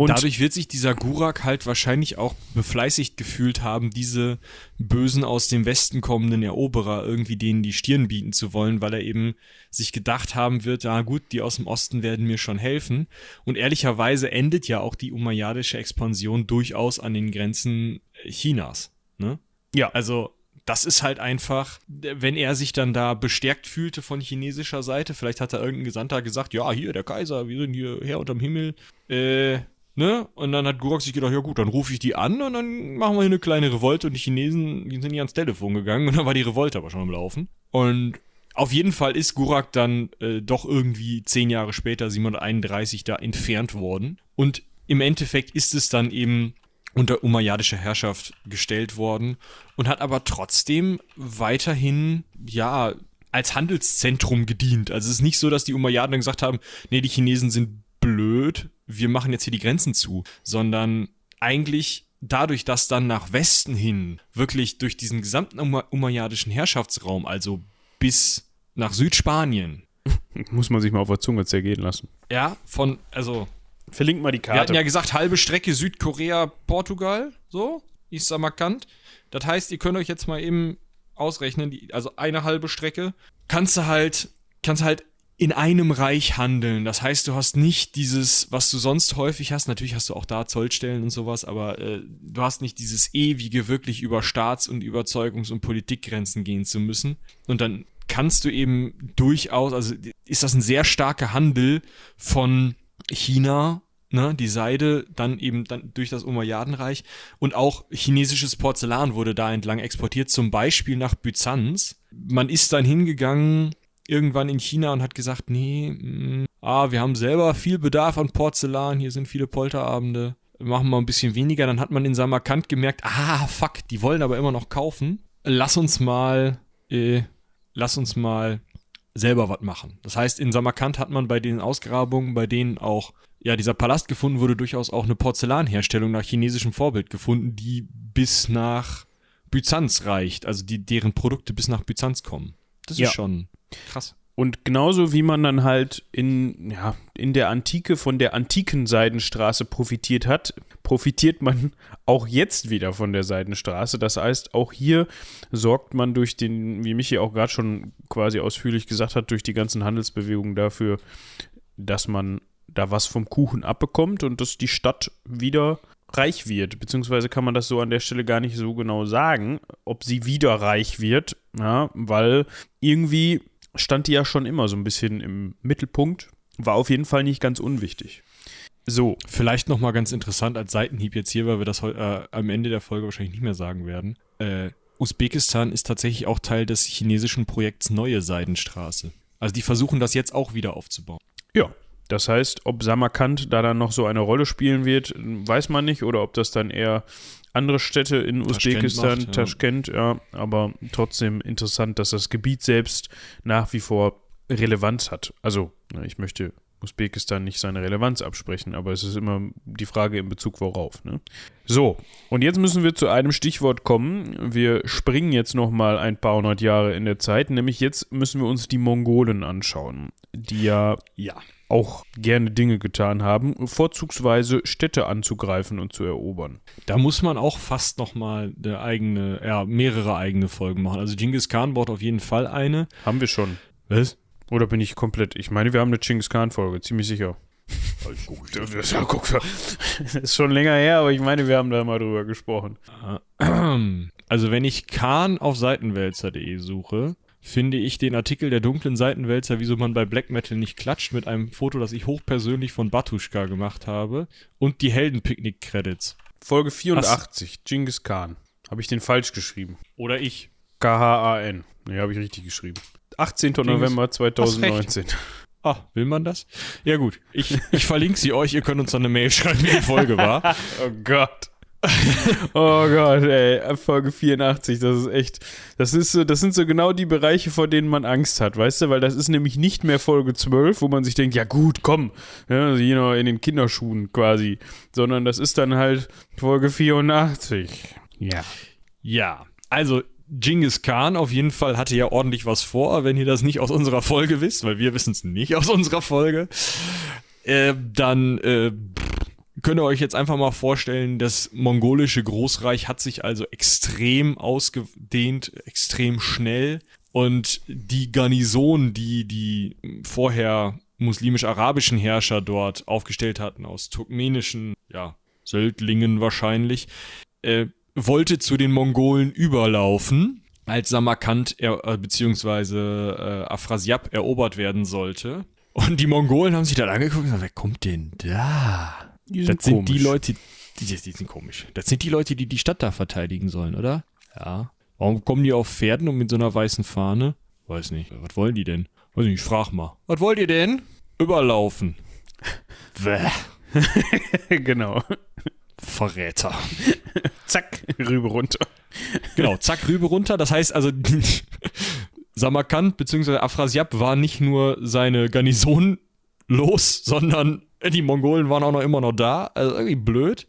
Und Dadurch wird sich dieser Gurak halt wahrscheinlich auch befleißigt gefühlt haben, diese bösen aus dem Westen kommenden Eroberer irgendwie denen die Stirn bieten zu wollen, weil er eben sich gedacht haben wird, ja gut, die aus dem Osten werden mir schon helfen. Und ehrlicherweise endet ja auch die umayyadische Expansion durchaus an den Grenzen Chinas. Ne? Ja. Also das ist halt einfach, wenn er sich dann da bestärkt fühlte von chinesischer Seite, vielleicht hat da irgendein Gesandter gesagt, ja, hier, der Kaiser, wir sind hier her unterm Himmel, äh, ne? Und dann hat Gurak sich gedacht, ja gut, dann rufe ich die an und dann machen wir hier eine kleine Revolte und die Chinesen, die sind nicht ans Telefon gegangen und dann war die Revolte aber schon am Laufen. Und auf jeden Fall ist Gurak dann äh, doch irgendwie zehn Jahre später, 731, da entfernt worden. Und im Endeffekt ist es dann eben unter umayyadische Herrschaft gestellt worden und hat aber trotzdem weiterhin, ja, als Handelszentrum gedient. Also es ist nicht so, dass die Umayyaden gesagt haben, nee, die Chinesen sind blöd, wir machen jetzt hier die Grenzen zu, sondern eigentlich dadurch, dass dann nach Westen hin wirklich durch diesen gesamten umayyadischen Herrschaftsraum, also bis nach Südspanien, muss man sich mal auf der Zunge zergehen lassen. Ja, von, also Verlinkt mal die Karte. Wir hatten ja gesagt, halbe Strecke Südkorea, Portugal, so, ist Samarkand. Das heißt, ihr könnt euch jetzt mal eben ausrechnen, die, also eine halbe Strecke, kannst du halt, kannst halt in einem Reich handeln. Das heißt, du hast nicht dieses, was du sonst häufig hast. Natürlich hast du auch da Zollstellen und sowas, aber äh, du hast nicht dieses ewige, wirklich über Staats- und Überzeugungs- und Politikgrenzen gehen zu müssen. Und dann kannst du eben durchaus, also ist das ein sehr starker Handel von China, ne, die Seide, dann eben dann durch das Umayyadenreich und auch chinesisches Porzellan wurde da entlang exportiert, zum Beispiel nach Byzanz. Man ist dann hingegangen irgendwann in China und hat gesagt, nee, mh, mm, ah, wir haben selber viel Bedarf an Porzellan, hier sind viele Polterabende, machen wir ein bisschen weniger. Dann hat man in Samarkand gemerkt, ah, fuck, die wollen aber immer noch kaufen. Lass uns mal, äh, lass uns mal selber was machen. Das heißt, in Samarkand hat man bei den Ausgrabungen, bei denen auch ja dieser Palast gefunden wurde, durchaus auch eine Porzellanherstellung nach chinesischem Vorbild gefunden, die bis nach Byzanz reicht, also die deren Produkte bis nach Byzanz kommen. Das ja. ist schon krass. Und genauso wie man dann halt in, ja, in der Antike von der antiken Seidenstraße profitiert hat, profitiert man auch jetzt wieder von der Seidenstraße. Das heißt, auch hier sorgt man durch den, wie Michi auch gerade schon quasi ausführlich gesagt hat, durch die ganzen Handelsbewegungen dafür, dass man da was vom Kuchen abbekommt und dass die Stadt wieder reich wird. Beziehungsweise kann man das so an der Stelle gar nicht so genau sagen, ob sie wieder reich wird, ja, weil irgendwie stand die ja schon immer so ein bisschen im Mittelpunkt. War auf jeden Fall nicht ganz unwichtig. So. Vielleicht nochmal ganz interessant als Seitenhieb jetzt hier, weil wir das äh, am Ende der Folge wahrscheinlich nicht mehr sagen werden. Äh, Usbekistan ist tatsächlich auch Teil des chinesischen Projekts Neue Seidenstraße. Also die versuchen das jetzt auch wieder aufzubauen. Ja, das heißt, ob Samarkand da dann noch so eine Rolle spielen wird, weiß man nicht, oder ob das dann eher andere Städte in Usbekistan, macht, ja. Taschkent, ja, aber trotzdem interessant, dass das Gebiet selbst nach wie vor Relevanz hat. Also, ich möchte Usbekistan nicht seine Relevanz absprechen, aber es ist immer die Frage in Bezug worauf. Ne? So, und jetzt müssen wir zu einem Stichwort kommen. Wir springen jetzt nochmal ein paar hundert Jahre in der Zeit, nämlich jetzt müssen wir uns die Mongolen anschauen, die ja, ja auch gerne Dinge getan haben, vorzugsweise Städte anzugreifen und zu erobern. Da muss man auch fast nochmal eine eigene, ja, mehrere eigene Folgen machen. Also Genghis Khan baut auf jeden Fall eine. Haben wir schon. Was? Oder bin ich komplett? Ich meine, wir haben eine Genghis Khan-Folge, ziemlich sicher. Das, ist schon länger her, aber ich meine, wir haben da mal drüber gesprochen. Also, wenn ich Khan auf Seitenwälzer.de suche, finde ich den Artikel der dunklen Seitenwälzer, wieso man bei Black Metal nicht klatscht, mit einem Foto, das ich hochpersönlich von Batuschka gemacht habe und die Heldenpicknick-Credits. Folge 84, Hast Genghis Khan. Habe ich den falsch geschrieben? Oder ich? K-H-A-N. Ne, habe ich richtig geschrieben. 18. Genghis November 2019. Ah, will man das? Ja gut, ich, ich verlinke sie euch, ihr könnt uns dann eine Mail schreiben, wie die Folge war. oh Gott. oh Gott, ey, Folge 84, das ist echt, das ist so, das sind so genau die Bereiche, vor denen man Angst hat, weißt du, weil das ist nämlich nicht mehr Folge 12, wo man sich denkt, ja gut, komm, ja, also you know, in den Kinderschuhen quasi, sondern das ist dann halt Folge 84. Ja. Ja, also Genghis Khan auf jeden Fall hatte ja ordentlich was vor, wenn ihr das nicht aus unserer Folge wisst, weil wir wissen es nicht aus unserer Folge. Äh, dann äh, könnt ihr euch jetzt einfach mal vorstellen, das mongolische Großreich hat sich also extrem ausgedehnt, extrem schnell. Und die Garnison, die die vorher muslimisch-arabischen Herrscher dort aufgestellt hatten, aus turkmenischen, ja, Söldlingen wahrscheinlich, äh, wollte zu den Mongolen überlaufen, als Samarkand äh, beziehungsweise äh, Afrasiab erobert werden sollte. Und die Mongolen haben sich dann angeguckt und gesagt, wer kommt denn da? Die sind das sind komisch. die Leute, die, die, sind komisch. Das sind die Leute, die die Stadt da verteidigen sollen, oder? Ja. Warum kommen die auf Pferden und mit so einer weißen Fahne? Weiß nicht. Was wollen die denn? Weiß nicht, ich frag mal. Was wollt ihr denn? Überlaufen. genau. Verräter. zack, Rübe runter. Genau, zack, Rübe runter. Das heißt also, Samarkand bzw. Afrasiab war nicht nur seine Garnison los, sondern die Mongolen waren auch noch immer noch da. Also irgendwie blöd.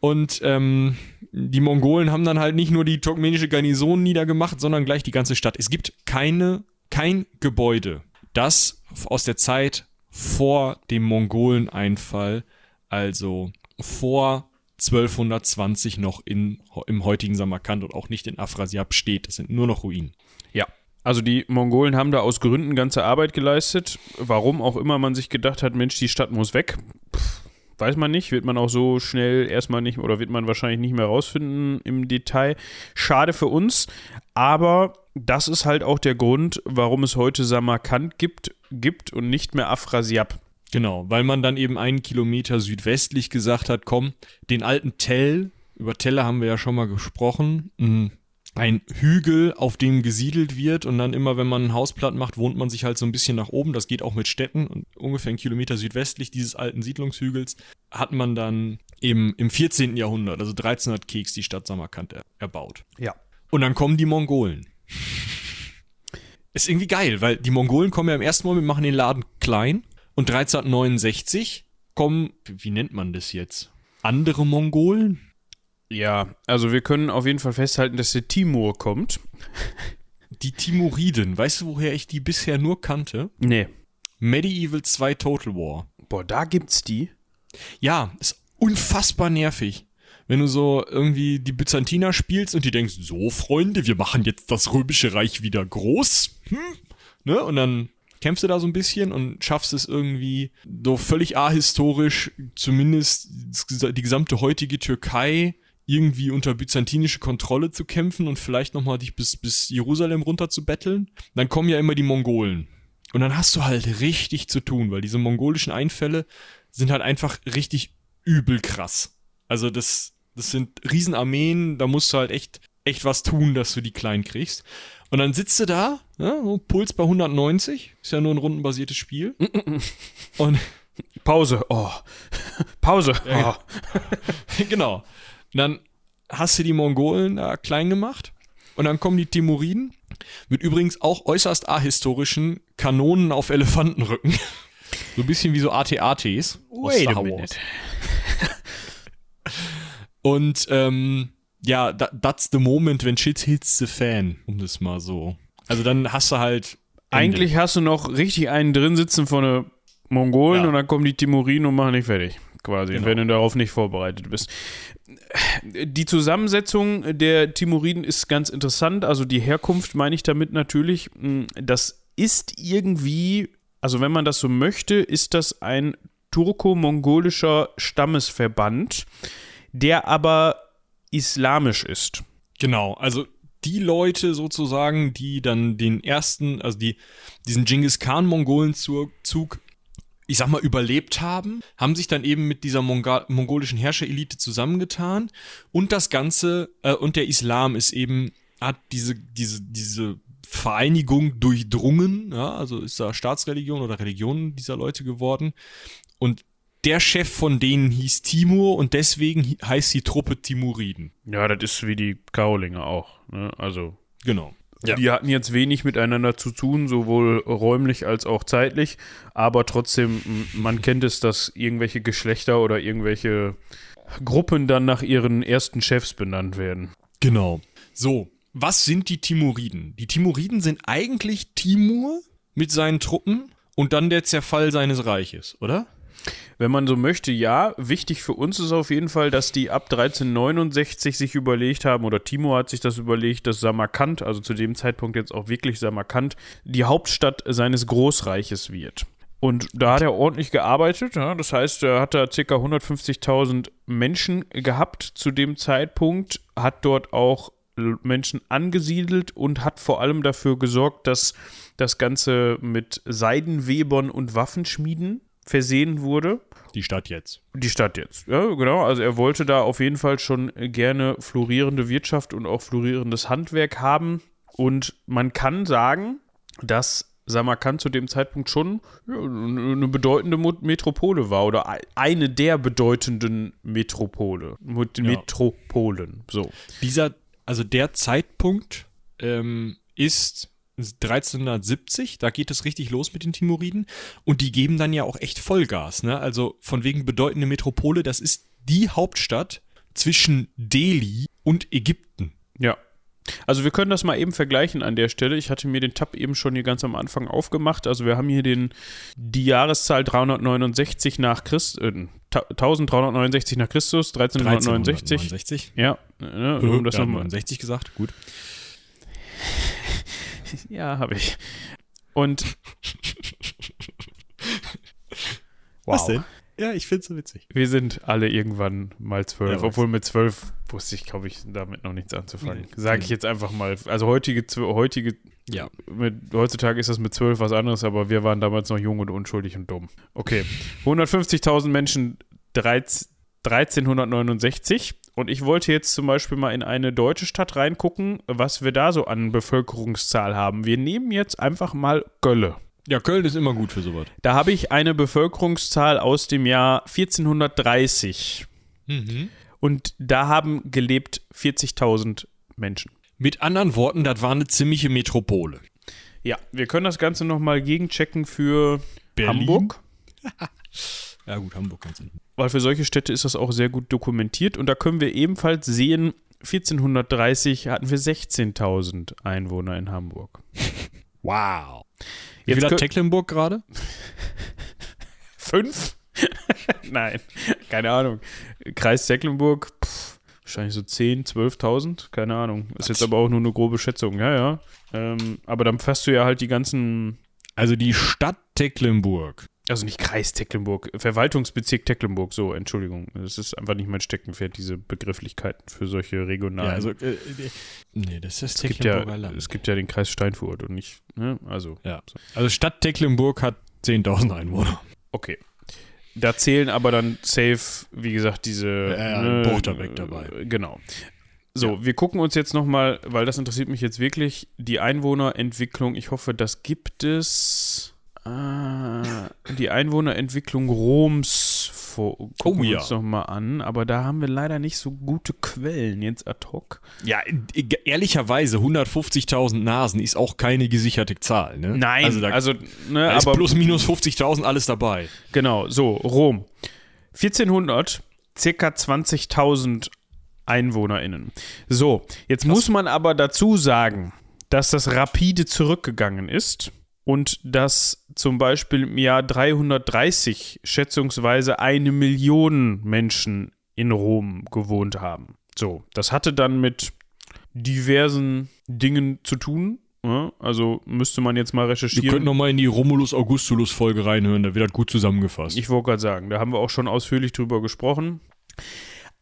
Und ähm, die Mongolen haben dann halt nicht nur die turkmenische Garnison niedergemacht, sondern gleich die ganze Stadt. Es gibt keine, kein Gebäude, das aus der Zeit vor dem Mongoleneinfall, also vor 1220 noch in, im heutigen Samarkand und auch nicht in Afrasiab steht. Das sind nur noch Ruinen. Ja. Also die Mongolen haben da aus Gründen ganze Arbeit geleistet. Warum auch immer man sich gedacht hat, Mensch, die Stadt muss weg. Pff, weiß man nicht, wird man auch so schnell erstmal nicht oder wird man wahrscheinlich nicht mehr rausfinden im Detail. Schade für uns, aber das ist halt auch der Grund, warum es heute Samarkand gibt, gibt und nicht mehr Afrasiab. Genau, weil man dann eben einen Kilometer südwestlich gesagt hat, komm, den alten Tell, über Telle haben wir ja schon mal gesprochen, mhm. Ein Hügel, auf dem gesiedelt wird und dann immer, wenn man ein Haus platt macht, wohnt man sich halt so ein bisschen nach oben. Das geht auch mit Städten und ungefähr einen Kilometer südwestlich dieses alten Siedlungshügels hat man dann eben im 14. Jahrhundert, also 1300 Keks, die Stadt Samarkand erbaut. Ja. Und dann kommen die Mongolen. Ist irgendwie geil, weil die Mongolen kommen ja im ersten Moment, machen den Laden klein und 1369 kommen, wie nennt man das jetzt? Andere Mongolen? Ja, also wir können auf jeden Fall festhalten, dass der Timur kommt. Die Timuriden, weißt du, woher ich die bisher nur kannte? Nee. Medieval 2 Total War. Boah, da gibt's die? Ja, ist unfassbar nervig. Wenn du so irgendwie die Byzantiner spielst und die denkst, so Freunde, wir machen jetzt das römische Reich wieder groß. Hm? Ne? Und dann kämpfst du da so ein bisschen und schaffst es irgendwie so völlig ahistorisch, zumindest die gesamte heutige Türkei irgendwie unter byzantinische Kontrolle zu kämpfen und vielleicht nochmal dich bis, bis Jerusalem runter zu betteln. Dann kommen ja immer die Mongolen. Und dann hast du halt richtig zu tun, weil diese mongolischen Einfälle sind halt einfach richtig übel krass. Also das, das sind Riesenarmeen, da musst du halt echt, echt was tun, dass du die klein kriegst. Und dann sitzt du da, ja, so Puls bei 190, ist ja nur ein rundenbasiertes Spiel. Und Pause, oh. Pause, ja, oh. genau. Und dann hast du die Mongolen da klein gemacht. Und dann kommen die Timuriden mit übrigens auch äußerst ahistorischen Kanonen auf Elefantenrücken. So ein bisschen wie so AT-ATs. Wait a minute. Und ähm, ja, that's the moment when shit hits the fan, um das mal so. Also dann hast du halt. Ende. Eigentlich hast du noch richtig einen drin sitzen von der Mongolen ja. und dann kommen die Timuriden und machen dich fertig, quasi, genau. wenn du darauf nicht vorbereitet bist. Die Zusammensetzung der Timuriden ist ganz interessant. Also die Herkunft meine ich damit natürlich. Hm, das ist irgendwie, also wenn man das so möchte, ist das ein turko-mongolischer Stammesverband, der aber islamisch ist. Genau, also die Leute sozusagen, die dann den ersten, also die, diesen Genghis Khan-Mongolenzug, ich sag mal, überlebt haben, haben sich dann eben mit dieser Monga mongolischen Herrscherelite zusammengetan und das Ganze, äh, und der Islam ist eben, hat diese, diese, diese Vereinigung durchdrungen, ja, also ist da Staatsreligion oder Religion dieser Leute geworden. Und der Chef von denen hieß Timur und deswegen heißt die Truppe Timuriden. Ja, das ist wie die Kaolinger auch. Ne? Also. Genau. Ja. Die hatten jetzt wenig miteinander zu tun, sowohl räumlich als auch zeitlich, aber trotzdem, man kennt es, dass irgendwelche Geschlechter oder irgendwelche Gruppen dann nach ihren ersten Chefs benannt werden. Genau. So, was sind die Timuriden? Die Timuriden sind eigentlich Timur mit seinen Truppen und dann der Zerfall seines Reiches, oder? Wenn man so möchte, ja. Wichtig für uns ist auf jeden Fall, dass die ab 1369 sich überlegt haben, oder Timur hat sich das überlegt, dass Samarkand, also zu dem Zeitpunkt jetzt auch wirklich Samarkand, die Hauptstadt seines Großreiches wird. Und da hat er ordentlich gearbeitet. Ja, das heißt, er hat da ca. 150.000 Menschen gehabt zu dem Zeitpunkt, hat dort auch Menschen angesiedelt und hat vor allem dafür gesorgt, dass das Ganze mit Seidenwebern und Waffenschmieden versehen wurde. Die Stadt jetzt. Die Stadt jetzt, ja, genau. Also er wollte da auf jeden Fall schon gerne florierende Wirtschaft und auch florierendes Handwerk haben. Und man kann sagen, dass Samarkand zu dem Zeitpunkt schon eine bedeutende Metropole war oder eine der bedeutenden Metropole. Mit ja. Metropolen. So. Dieser, also der Zeitpunkt ähm, ist 1370, da geht es richtig los mit den Timuriden und die geben dann ja auch echt Vollgas, ne? Also von wegen bedeutende Metropole, das ist die Hauptstadt zwischen Delhi und Ägypten. Ja. Also wir können das mal eben vergleichen an der Stelle. Ich hatte mir den Tab eben schon hier ganz am Anfang aufgemacht. Also wir haben hier den, die Jahreszahl 369 nach Christus, äh, 1369 nach Christus, 1369. 1369. Ja, ne, um das ja, 69 gesagt, gut. ja, habe ich. Und. wow. Was denn? Ja, ich finde es so witzig. Wir sind alle irgendwann mal zwölf, ja, obwohl mit zwölf wusste ich, glaube ich, damit noch nichts anzufangen. Nee, Sage ich jetzt einfach mal. Also heutige, heutige ja. Mit, heutzutage ist das mit zwölf was anderes, aber wir waren damals noch jung und unschuldig und dumm. Okay. 150.000 Menschen 13, 1369 und ich wollte jetzt zum Beispiel mal in eine deutsche Stadt reingucken, was wir da so an Bevölkerungszahl haben. Wir nehmen jetzt einfach mal Gölle. Ja, Köln ist immer gut für sowas. Da habe ich eine Bevölkerungszahl aus dem Jahr 1430. Mhm. Und da haben gelebt 40.000 Menschen. Mit anderen Worten, das war eine ziemliche Metropole. Ja, wir können das Ganze nochmal gegenchecken für Berlin. Hamburg. ja, gut, Hamburg kannst du weil für solche Städte ist das auch sehr gut dokumentiert. Und da können wir ebenfalls sehen, 1430 hatten wir 16.000 Einwohner in Hamburg. Wow. Wie Jetzt viel hat Tecklenburg gerade? Fünf? Nein, keine Ahnung. Kreis Tecklenburg, pff, wahrscheinlich so 10, 12.000, keine Ahnung. Ist jetzt aber auch nur eine grobe Schätzung, ja, ja. Ähm, aber dann fasst du ja halt die ganzen. Also die Stadt Tecklenburg also nicht Kreis Tecklenburg, Verwaltungsbezirk Tecklenburg, so, Entschuldigung. Das ist einfach nicht mein Steckenpferd, diese Begrifflichkeiten für solche regionalen. Ja, also, äh, äh nee, das ist das Tecklenburger ja, Land. Es gibt ja den Kreis Steinfurt und nicht, ne, also. Ja. So. Also Stadt Tecklenburg hat 10.000 Einwohner. Okay. Da zählen aber dann safe, wie gesagt, diese. Ja, ne, Buchterbeck dabei. Äh, genau. So, ja. wir gucken uns jetzt nochmal, weil das interessiert mich jetzt wirklich, die Einwohnerentwicklung. Ich hoffe, das gibt es. Ah, die Einwohnerentwicklung Roms vor, gucken oh, wir ja. uns nochmal an, aber da haben wir leider nicht so gute Quellen jetzt ad hoc. Ja, ehrlicherweise 150.000 Nasen ist auch keine gesicherte Zahl. Ne? Nein, also, da, also ne, da ist aber plus minus 50.000 alles dabei. Genau, so Rom 1400 circa 20.000 EinwohnerInnen. So, jetzt Krass. muss man aber dazu sagen, dass das rapide zurückgegangen ist und dass zum Beispiel im Jahr 330 schätzungsweise eine Million Menschen in Rom gewohnt haben. So, das hatte dann mit diversen Dingen zu tun. Ja, also müsste man jetzt mal recherchieren. Ihr könnt nochmal in die Romulus-Augustulus-Folge reinhören, da wird das gut zusammengefasst. Ich wollte gerade sagen, da haben wir auch schon ausführlich drüber gesprochen.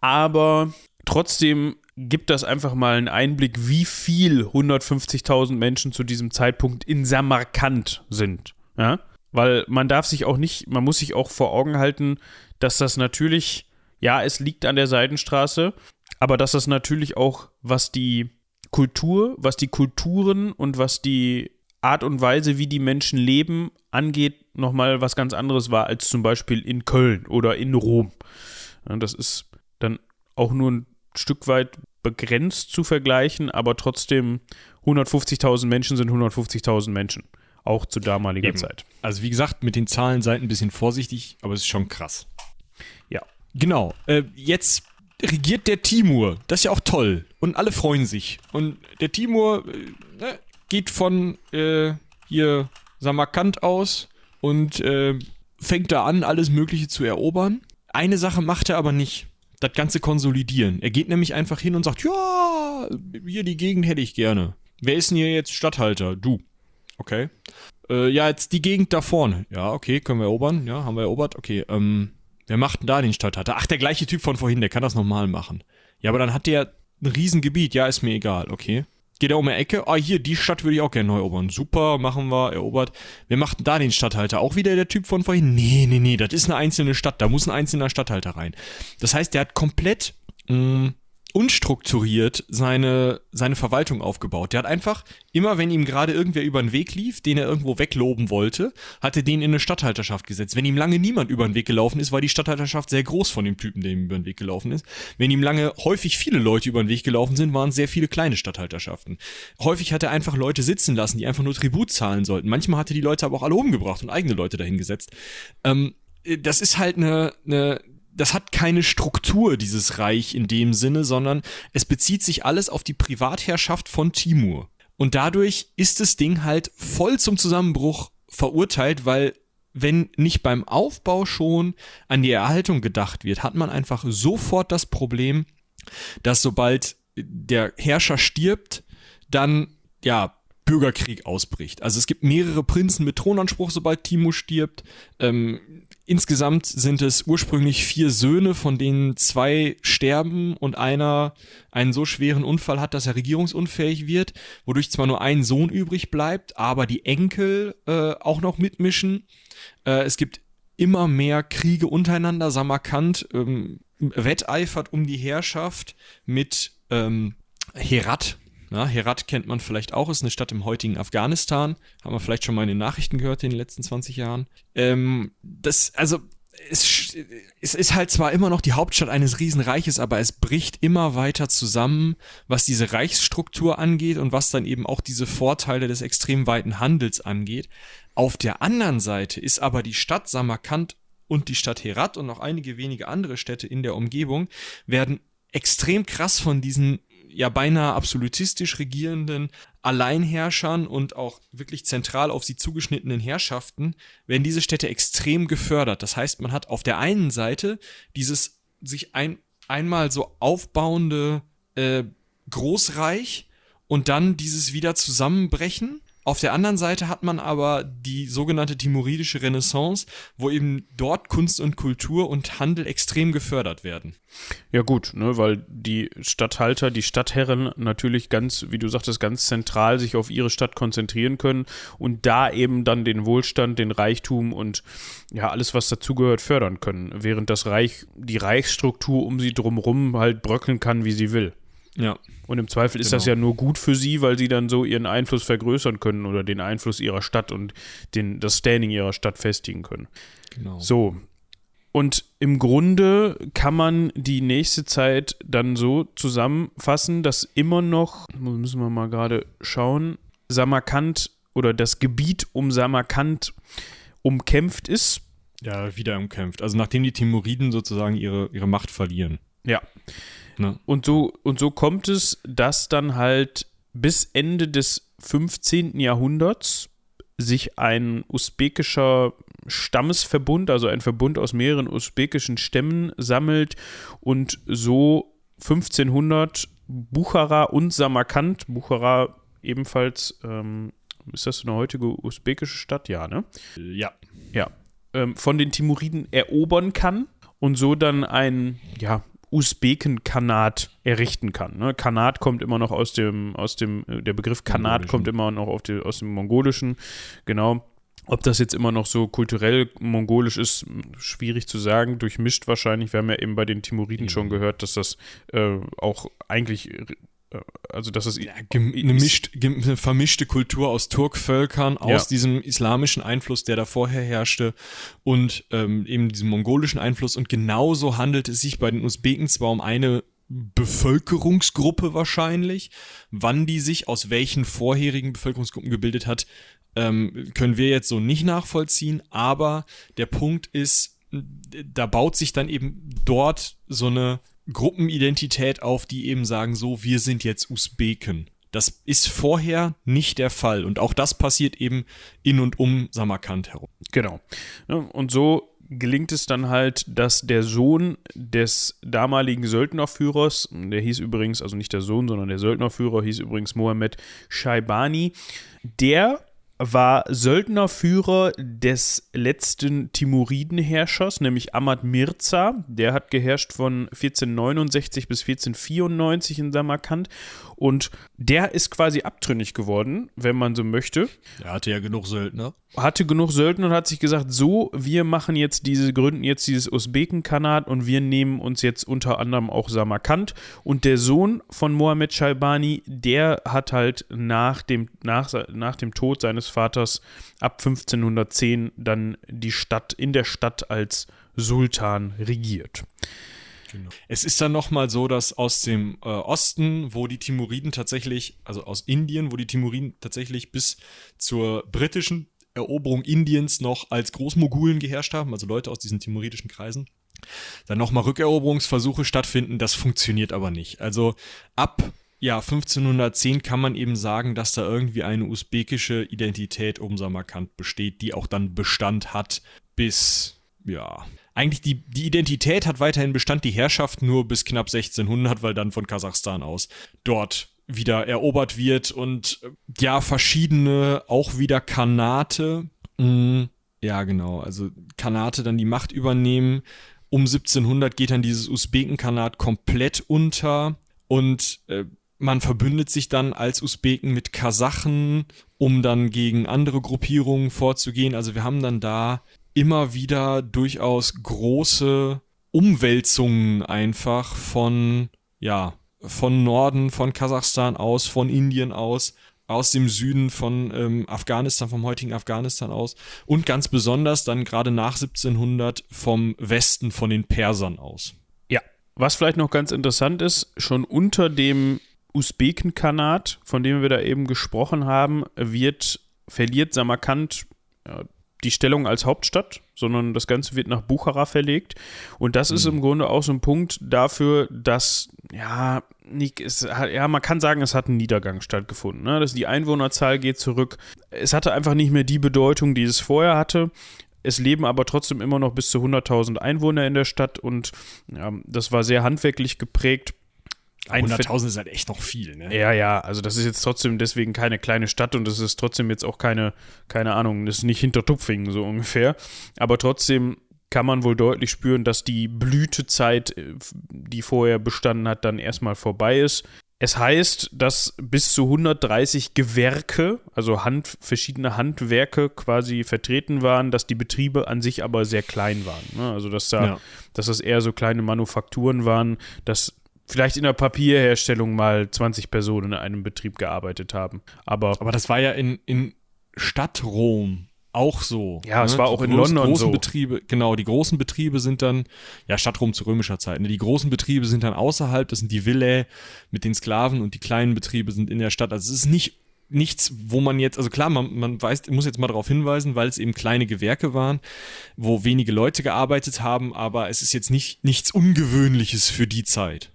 Aber trotzdem gibt das einfach mal einen Einblick, wie viel 150.000 Menschen zu diesem Zeitpunkt in Samarkand sind. Ja? Weil man darf sich auch nicht, man muss sich auch vor Augen halten, dass das natürlich, ja, es liegt an der Seidenstraße, aber dass das natürlich auch, was die Kultur, was die Kulturen und was die Art und Weise, wie die Menschen leben, angeht, nochmal was ganz anderes war als zum Beispiel in Köln oder in Rom. Das ist dann auch nur ein Stück weit begrenzt zu vergleichen, aber trotzdem 150.000 Menschen sind 150.000 Menschen. Auch zu damaliger Eben. Zeit. Also wie gesagt, mit den Zahlen seid ein bisschen vorsichtig, aber es ist schon krass. Ja. Genau. Äh, jetzt regiert der Timur. Das ist ja auch toll. Und alle freuen sich. Und der Timur äh, ne, geht von äh, hier Samarkand aus und äh, fängt da an, alles Mögliche zu erobern. Eine Sache macht er aber nicht das Ganze konsolidieren. Er geht nämlich einfach hin und sagt, ja, hier die Gegend hätte ich gerne. Wer ist denn hier jetzt Stadthalter? Du. Okay. Äh, ja, jetzt die Gegend da vorne. Ja, okay, können wir erobern. Ja, haben wir erobert. Okay, ähm, wer macht denn da den Stadthalter? Ach, der gleiche Typ von vorhin, der kann das nochmal machen. Ja, aber dann hat der ein Riesengebiet. Ja, ist mir egal. Okay. Geht er um die Ecke? Ah, hier, die Stadt würde ich auch gerne neu erobern. Super, machen wir, erobert. Wer macht denn da den Stadthalter? Auch wieder der Typ von vorhin? Nee, nee, nee, das ist eine einzelne Stadt. Da muss ein einzelner Stadthalter rein. Das heißt, der hat komplett mh, mm, unstrukturiert seine, seine Verwaltung aufgebaut. Der hat einfach, immer wenn ihm gerade irgendwer über den Weg lief, den er irgendwo wegloben wollte, hat er den in eine Stadthalterschaft gesetzt. Wenn ihm lange niemand über den Weg gelaufen ist, war die Stadthalterschaft sehr groß von dem Typen, der ihm über den Weg gelaufen ist. Wenn ihm lange häufig viele Leute über den Weg gelaufen sind, waren sehr viele kleine Stadthalterschaften. Häufig hat er einfach Leute sitzen lassen, die einfach nur Tribut zahlen sollten. Manchmal hat er die Leute aber auch alle umgebracht und eigene Leute dahingesetzt. Ähm, das ist halt eine, eine das hat keine Struktur, dieses Reich in dem Sinne, sondern es bezieht sich alles auf die Privatherrschaft von Timur. Und dadurch ist das Ding halt voll zum Zusammenbruch verurteilt, weil wenn nicht beim Aufbau schon an die Erhaltung gedacht wird, hat man einfach sofort das Problem, dass sobald der Herrscher stirbt, dann ja Bürgerkrieg ausbricht. Also es gibt mehrere Prinzen mit Thronanspruch, sobald Timur stirbt. Ähm, insgesamt sind es ursprünglich vier Söhne, von denen zwei sterben und einer einen so schweren Unfall hat, dass er regierungsunfähig wird, wodurch zwar nur ein Sohn übrig bleibt, aber die Enkel äh, auch noch mitmischen. Äh, es gibt immer mehr Kriege untereinander. Samarkand ähm, wetteifert um die Herrschaft mit ähm, Herat, na, Herat kennt man vielleicht auch, ist eine Stadt im heutigen Afghanistan. Haben wir vielleicht schon mal in den Nachrichten gehört in den letzten 20 Jahren. Ähm, das, also, es, es ist halt zwar immer noch die Hauptstadt eines Riesenreiches, aber es bricht immer weiter zusammen, was diese Reichsstruktur angeht und was dann eben auch diese Vorteile des extrem weiten Handels angeht. Auf der anderen Seite ist aber die Stadt Samarkand und die Stadt Herat und noch einige wenige andere Städte in der Umgebung werden extrem krass von diesen ja beinahe absolutistisch regierenden Alleinherrschern und auch wirklich zentral auf sie zugeschnittenen Herrschaften werden diese Städte extrem gefördert. Das heißt, man hat auf der einen Seite dieses sich ein, einmal so aufbauende äh, Großreich und dann dieses wieder Zusammenbrechen auf der anderen Seite hat man aber die sogenannte timoridische Renaissance, wo eben dort Kunst und Kultur und Handel extrem gefördert werden. Ja gut, ne, weil die Statthalter, die Stadtherren natürlich ganz, wie du sagtest, ganz zentral sich auf ihre Stadt konzentrieren können und da eben dann den Wohlstand, den Reichtum und ja alles, was dazugehört, fördern können, während das Reich, die Reichsstruktur um sie drumherum halt bröckeln kann, wie sie will. Ja. Und im Zweifel ist genau. das ja nur gut für sie, weil sie dann so ihren Einfluss vergrößern können oder den Einfluss ihrer Stadt und den, das Standing ihrer Stadt festigen können. Genau. So. Und im Grunde kann man die nächste Zeit dann so zusammenfassen, dass immer noch, müssen wir mal gerade schauen, Samarkand oder das Gebiet um Samarkand umkämpft ist. Ja, wieder umkämpft. Also nachdem die Timuriden sozusagen ihre, ihre Macht verlieren. Ja. Ne? Und, so, und so kommt es, dass dann halt bis Ende des 15. Jahrhunderts sich ein usbekischer Stammesverbund, also ein Verbund aus mehreren usbekischen Stämmen sammelt und so 1500 Buchara und Samarkand, Buchara ebenfalls, ähm, ist das eine heutige usbekische Stadt? Ja, ne? Ja. Ja. Ähm, von den Timuriden erobern kann und so dann ein, ja, Usbeken-Kanat errichten kann. Ne? Kanat kommt immer noch aus dem, aus dem, äh, der Begriff Kanat kommt immer noch die, aus dem Mongolischen, genau. Ob das jetzt immer noch so kulturell mongolisch ist, schwierig zu sagen, durchmischt wahrscheinlich. Wir haben ja eben bei den Timuriden mhm. schon gehört, dass das äh, auch eigentlich also dass es ja, eine, mischt, eine, vermischte Kultur aus Turkvölkern, aus ja. diesem islamischen Einfluss, der da vorher herrschte und ähm, eben diesem mongolischen Einfluss. Und genauso handelt es sich bei den Usbeken zwar um eine Bevölkerungsgruppe wahrscheinlich, wann die sich aus welchen vorherigen Bevölkerungsgruppen gebildet hat, ähm, können wir jetzt so nicht nachvollziehen, aber der Punkt ist, da baut sich dann eben dort so eine Gruppenidentität auf, die eben sagen, so, wir sind jetzt Usbeken. Das ist vorher nicht der Fall. Und auch das passiert eben in und um Samarkand herum. Genau. Und so gelingt es dann halt, dass der Sohn des damaligen Söldnerführers, der hieß übrigens, also nicht der Sohn, sondern der Söldnerführer hieß übrigens Mohammed Shaibani, der war Söldnerführer des letzten Timuridenherrschers, nämlich Ahmad Mirza. Der hat geherrscht von 1469 bis 1494 in Samarkand und der ist quasi abtrünnig geworden, wenn man so möchte. Er hatte ja genug Söldner. Hatte genug Söldner und hat sich gesagt, so, wir machen jetzt diese, gründen jetzt dieses Usbekenkanat und wir nehmen uns jetzt unter anderem auch Samarkand. Und der Sohn von Mohammed Shalbani, der hat halt nach dem, nach, nach dem Tod seines Vaters ab 1510 dann die Stadt, in der Stadt als Sultan regiert. Genau. Es ist dann nochmal so, dass aus dem äh, Osten, wo die Timuriden tatsächlich, also aus Indien, wo die Timuriden tatsächlich bis zur britischen Eroberung Indiens noch als Großmogulen geherrscht haben, also Leute aus diesen timuridischen Kreisen, dann nochmal Rückeroberungsversuche stattfinden. Das funktioniert aber nicht. Also ab ja, 1510 kann man eben sagen, dass da irgendwie eine usbekische Identität um Samarkand besteht, die auch dann Bestand hat bis, ja, eigentlich die, die Identität hat weiterhin Bestand, die Herrschaft nur bis knapp 1600, weil dann von Kasachstan aus dort wieder erobert wird und äh, ja, verschiedene auch wieder Kanate, mh, mm, ja genau, also Kanate dann die Macht übernehmen. Um 1700 geht dann dieses Usbekenkanat komplett unter und äh, man verbündet sich dann als Usbeken mit Kasachen, um dann gegen andere Gruppierungen vorzugehen. Also wir haben dann da immer wieder durchaus große Umwälzungen einfach von, ja, von Norden, von Kasachstan aus, von Indien aus, aus dem Süden von ähm, Afghanistan, vom heutigen Afghanistan aus und ganz besonders dann gerade nach 1700 vom Westen, von den Persern aus. Ja, was vielleicht noch ganz interessant ist, schon unter dem Usbekenkanat, von dem wir da eben gesprochen haben, wird verliert Samarkand ja, die Stellung als Hauptstadt, sondern das Ganze wird nach Buchara verlegt. Und das mhm. ist im Grunde auch so ein Punkt dafür, dass, ja, nicht, es hat, ja, man kann sagen, es hat ein Niedergang stattgefunden. Ne? Dass die Einwohnerzahl geht zurück. Es hatte einfach nicht mehr die Bedeutung, die es vorher hatte. Es leben aber trotzdem immer noch bis zu 100.000 Einwohner in der Stadt und ja, das war sehr handwerklich geprägt 100.000 ist halt echt noch viel, ne? Ja, ja, also das ist jetzt trotzdem deswegen keine kleine Stadt und das ist trotzdem jetzt auch keine, keine Ahnung, das ist nicht hinter Tupfingen so ungefähr. Aber trotzdem kann man wohl deutlich spüren, dass die Blütezeit, äh, die vorher bestanden hat, dann erstmal vorbei ist. Es heißt, dass bis zu 130 Gewerke, also Hand, verschiedene Handwerke quasi vertreten waren, dass die Betriebe an sich aber sehr klein waren. Ne? Also dass da, ja. dass das eher so kleine Manufakturen waren, dass vielleicht in der Papierherstellung mal 20 Personen in einem Betrieb gearbeitet haben. Aber, aber das war ja in, in Stadt Rom auch so. Ja, ne? es war auch in großen, London großen so. Betriebe, genau, die großen Betriebe sind dann, ja, Stadtrom zu römischer Zeit. Ne? Die großen Betriebe sind dann außerhalb, das sind die Villae mit den Sklaven und die kleinen Betriebe sind in der Stadt. Also es ist nicht nichts, wo man jetzt, also klar, man, man weiß, muss jetzt mal darauf hinweisen, weil es eben kleine Gewerke waren, wo wenige Leute gearbeitet haben, aber es ist jetzt nicht nichts Ungewöhnliches für die Zeit.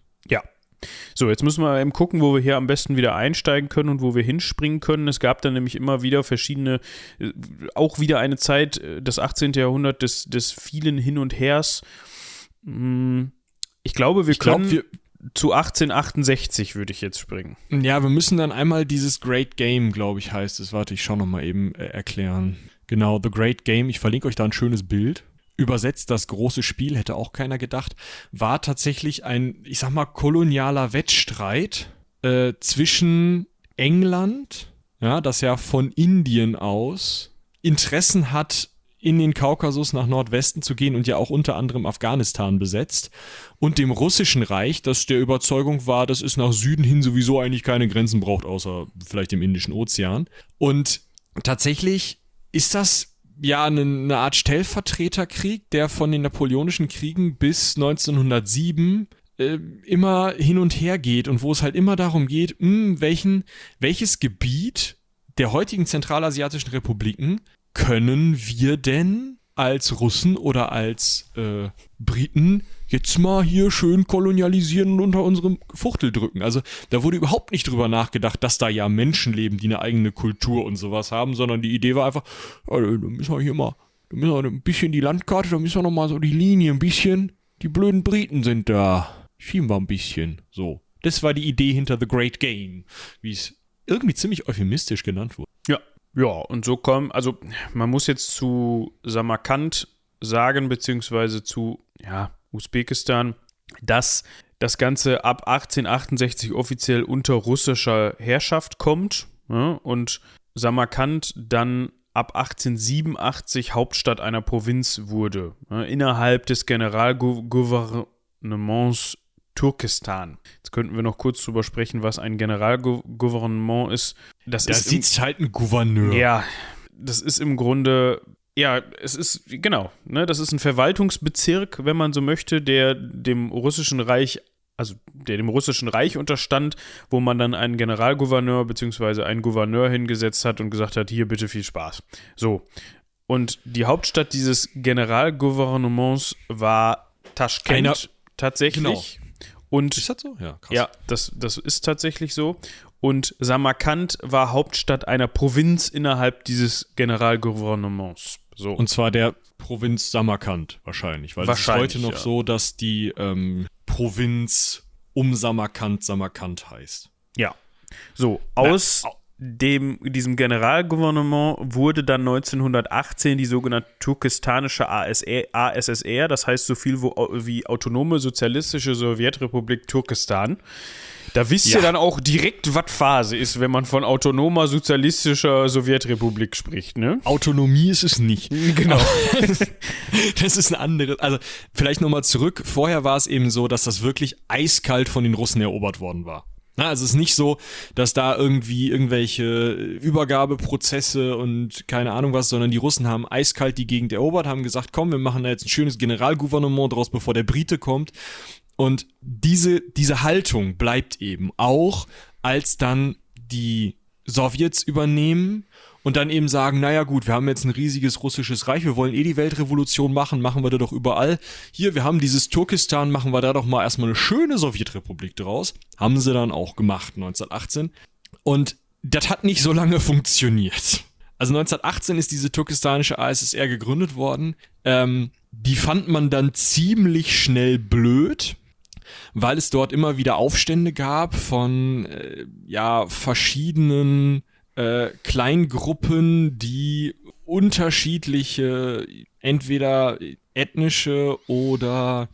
So, jetzt müssen wir eben gucken, wo wir hier am besten wieder einsteigen können und wo wir hinspringen können. Es gab dann nämlich immer wieder verschiedene, äh, auch wieder eine Zeit, äh, das 18. Jahrhundert des, des vielen Hin und Hers. Hm, ich glaube, wir ich können. Glaub, wir zu 1868 würde ich jetzt springen. Ja, wir müssen dann einmal dieses Great Game, glaube ich, heißt es. Warte, ich schaue nochmal eben äh, erklären. Genau, The Great Game. Ich verlinke euch da ein schönes Bild. Übersetzt das große Spiel, hätte auch keiner gedacht, war tatsächlich ein, ich sag mal, kolonialer Wettstreit äh, zwischen England, ja, das ja von Indien aus Interessen hat, in den Kaukasus nach Nordwesten zu gehen und ja auch unter anderem Afghanistan besetzt und dem russischen Reich, das der Überzeugung war, dass es nach Süden hin sowieso eigentlich keine Grenzen braucht, außer vielleicht dem Indischen Ozean. Und tatsächlich ist das ja eine, eine Art Stellvertreterkrieg, der von den napoleonischen Kriegen bis 1907 äh, immer hin und her geht und wo es halt immer darum geht, mh, hm, welchen, welches Gebiet der heutigen zentralasiatischen Republiken können wir denn als Russen oder als äh, Briten jetzt mal hier schön kolonialisieren und unter unserem Fuchtel drücken. Also da wurde überhaupt nicht drüber nachgedacht, dass da ja Menschen leben, die eine eigene Kultur und sowas haben, sondern die Idee war einfach, da müssen wir hier mal, da müssen wir ein bisschen die Landkarte, da müssen wir nochmal so die Linie ein bisschen, die blöden Briten sind da, schieben wir ein bisschen, so. Das war die Idee hinter The Great Game, wie es irgendwie ziemlich euphemistisch genannt wurde. Ja, ja, und so kommen, also man muss jetzt zu Samarkand sagen, beziehungsweise zu ja, Usbekistan, dass das Ganze ab 1868 offiziell unter russischer Herrschaft kommt ja, und Samarkand dann ab 1887 Hauptstadt einer Provinz wurde, ja, innerhalb des Generalgouvernements Turkestan. Jetzt könnten wir noch kurz drüber sprechen, was ein Generalgouvernement ist. Das da ist sitzt halt ein Gouverneur. Ja, das ist im Grunde ja, es ist, genau, ne, das ist ein Verwaltungsbezirk, wenn man so möchte, der dem russischen Reich, also der dem russischen Reich unterstand, wo man dann einen Generalgouverneur bzw. einen Gouverneur hingesetzt hat und gesagt hat, hier bitte viel Spaß. So. Und die Hauptstadt dieses Generalgouvernements war Taschkent Einer, tatsächlich. Genau. Und ist das so? Ja, krass. Ja, das, das ist tatsächlich so. Und Samarkand war Hauptstadt einer Provinz innerhalb dieses Generalgouvernements. So. Und zwar der Provinz Samarkand wahrscheinlich, weil wahrscheinlich, es ist heute noch ja. so, dass die ähm, Provinz um Samarkand Samarkand heißt. Ja. So, aus Na, dem, diesem Generalgouvernement wurde dann 1918 die sogenannte turkestanische ASR, ASSR, das heißt so viel wie Autonome Sozialistische Sowjetrepublik Turkestan. Da wisst ja. ihr dann auch direkt, was Phase ist, wenn man von autonomer sozialistischer Sowjetrepublik spricht, ne? Autonomie ist es nicht. Genau. das ist ein anderes. Also, vielleicht nochmal zurück. Vorher war es eben so, dass das wirklich eiskalt von den Russen erobert worden war. Na, also es ist nicht so, dass da irgendwie irgendwelche Übergabeprozesse und keine Ahnung was, sondern die Russen haben eiskalt die Gegend erobert, haben gesagt, komm, wir machen da jetzt ein schönes Generalgouvernement draus, bevor der Brite kommt. Und diese, diese Haltung bleibt eben auch, als dann die Sowjets übernehmen und dann eben sagen, naja gut, wir haben jetzt ein riesiges russisches Reich, wir wollen eh die Weltrevolution machen, machen wir da doch überall. Hier, wir haben dieses Turkestan, machen wir da doch mal erstmal eine schöne Sowjetrepublik draus. Haben sie dann auch gemacht, 1918. Und das hat nicht so lange funktioniert. Also 1918 ist diese turkestanische ASSR gegründet worden. Ähm, die fand man dann ziemlich schnell blöd weil es dort immer wieder Aufstände gab von äh, ja verschiedenen äh, Kleingruppen, die unterschiedliche entweder ethnische oder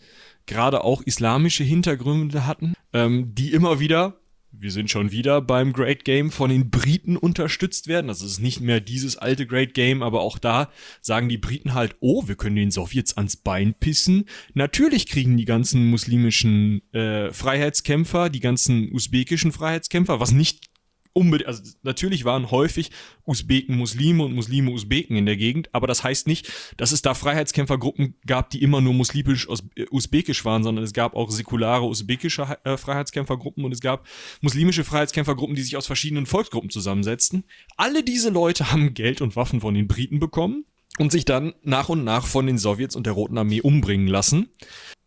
gerade auch islamische Hintergründe hatten, ähm, die immer wieder wir sind schon wieder beim Great Game von den Briten unterstützt werden. Das ist nicht mehr dieses alte Great Game, aber auch da sagen die Briten halt, oh, wir können den Sowjets ans Bein pissen. Natürlich kriegen die ganzen muslimischen äh, Freiheitskämpfer, die ganzen usbekischen Freiheitskämpfer, was nicht unbedingt, also natürlich waren häufig Usbeken Muslime und Muslime Usbeken in der Gegend, aber das heißt nicht, dass es da Freiheitskämpfergruppen gab, die immer nur muslimisch äh, usbekisch waren, sondern es gab auch säkulare usbekische äh, Freiheitskämpfergruppen und es gab muslimische Freiheitskämpfergruppen, die sich aus verschiedenen Volksgruppen zusammensetzten. Alle diese Leute haben Geld und Waffen von den Briten bekommen und sich dann nach und nach von den Sowjets und der Roten Armee umbringen lassen,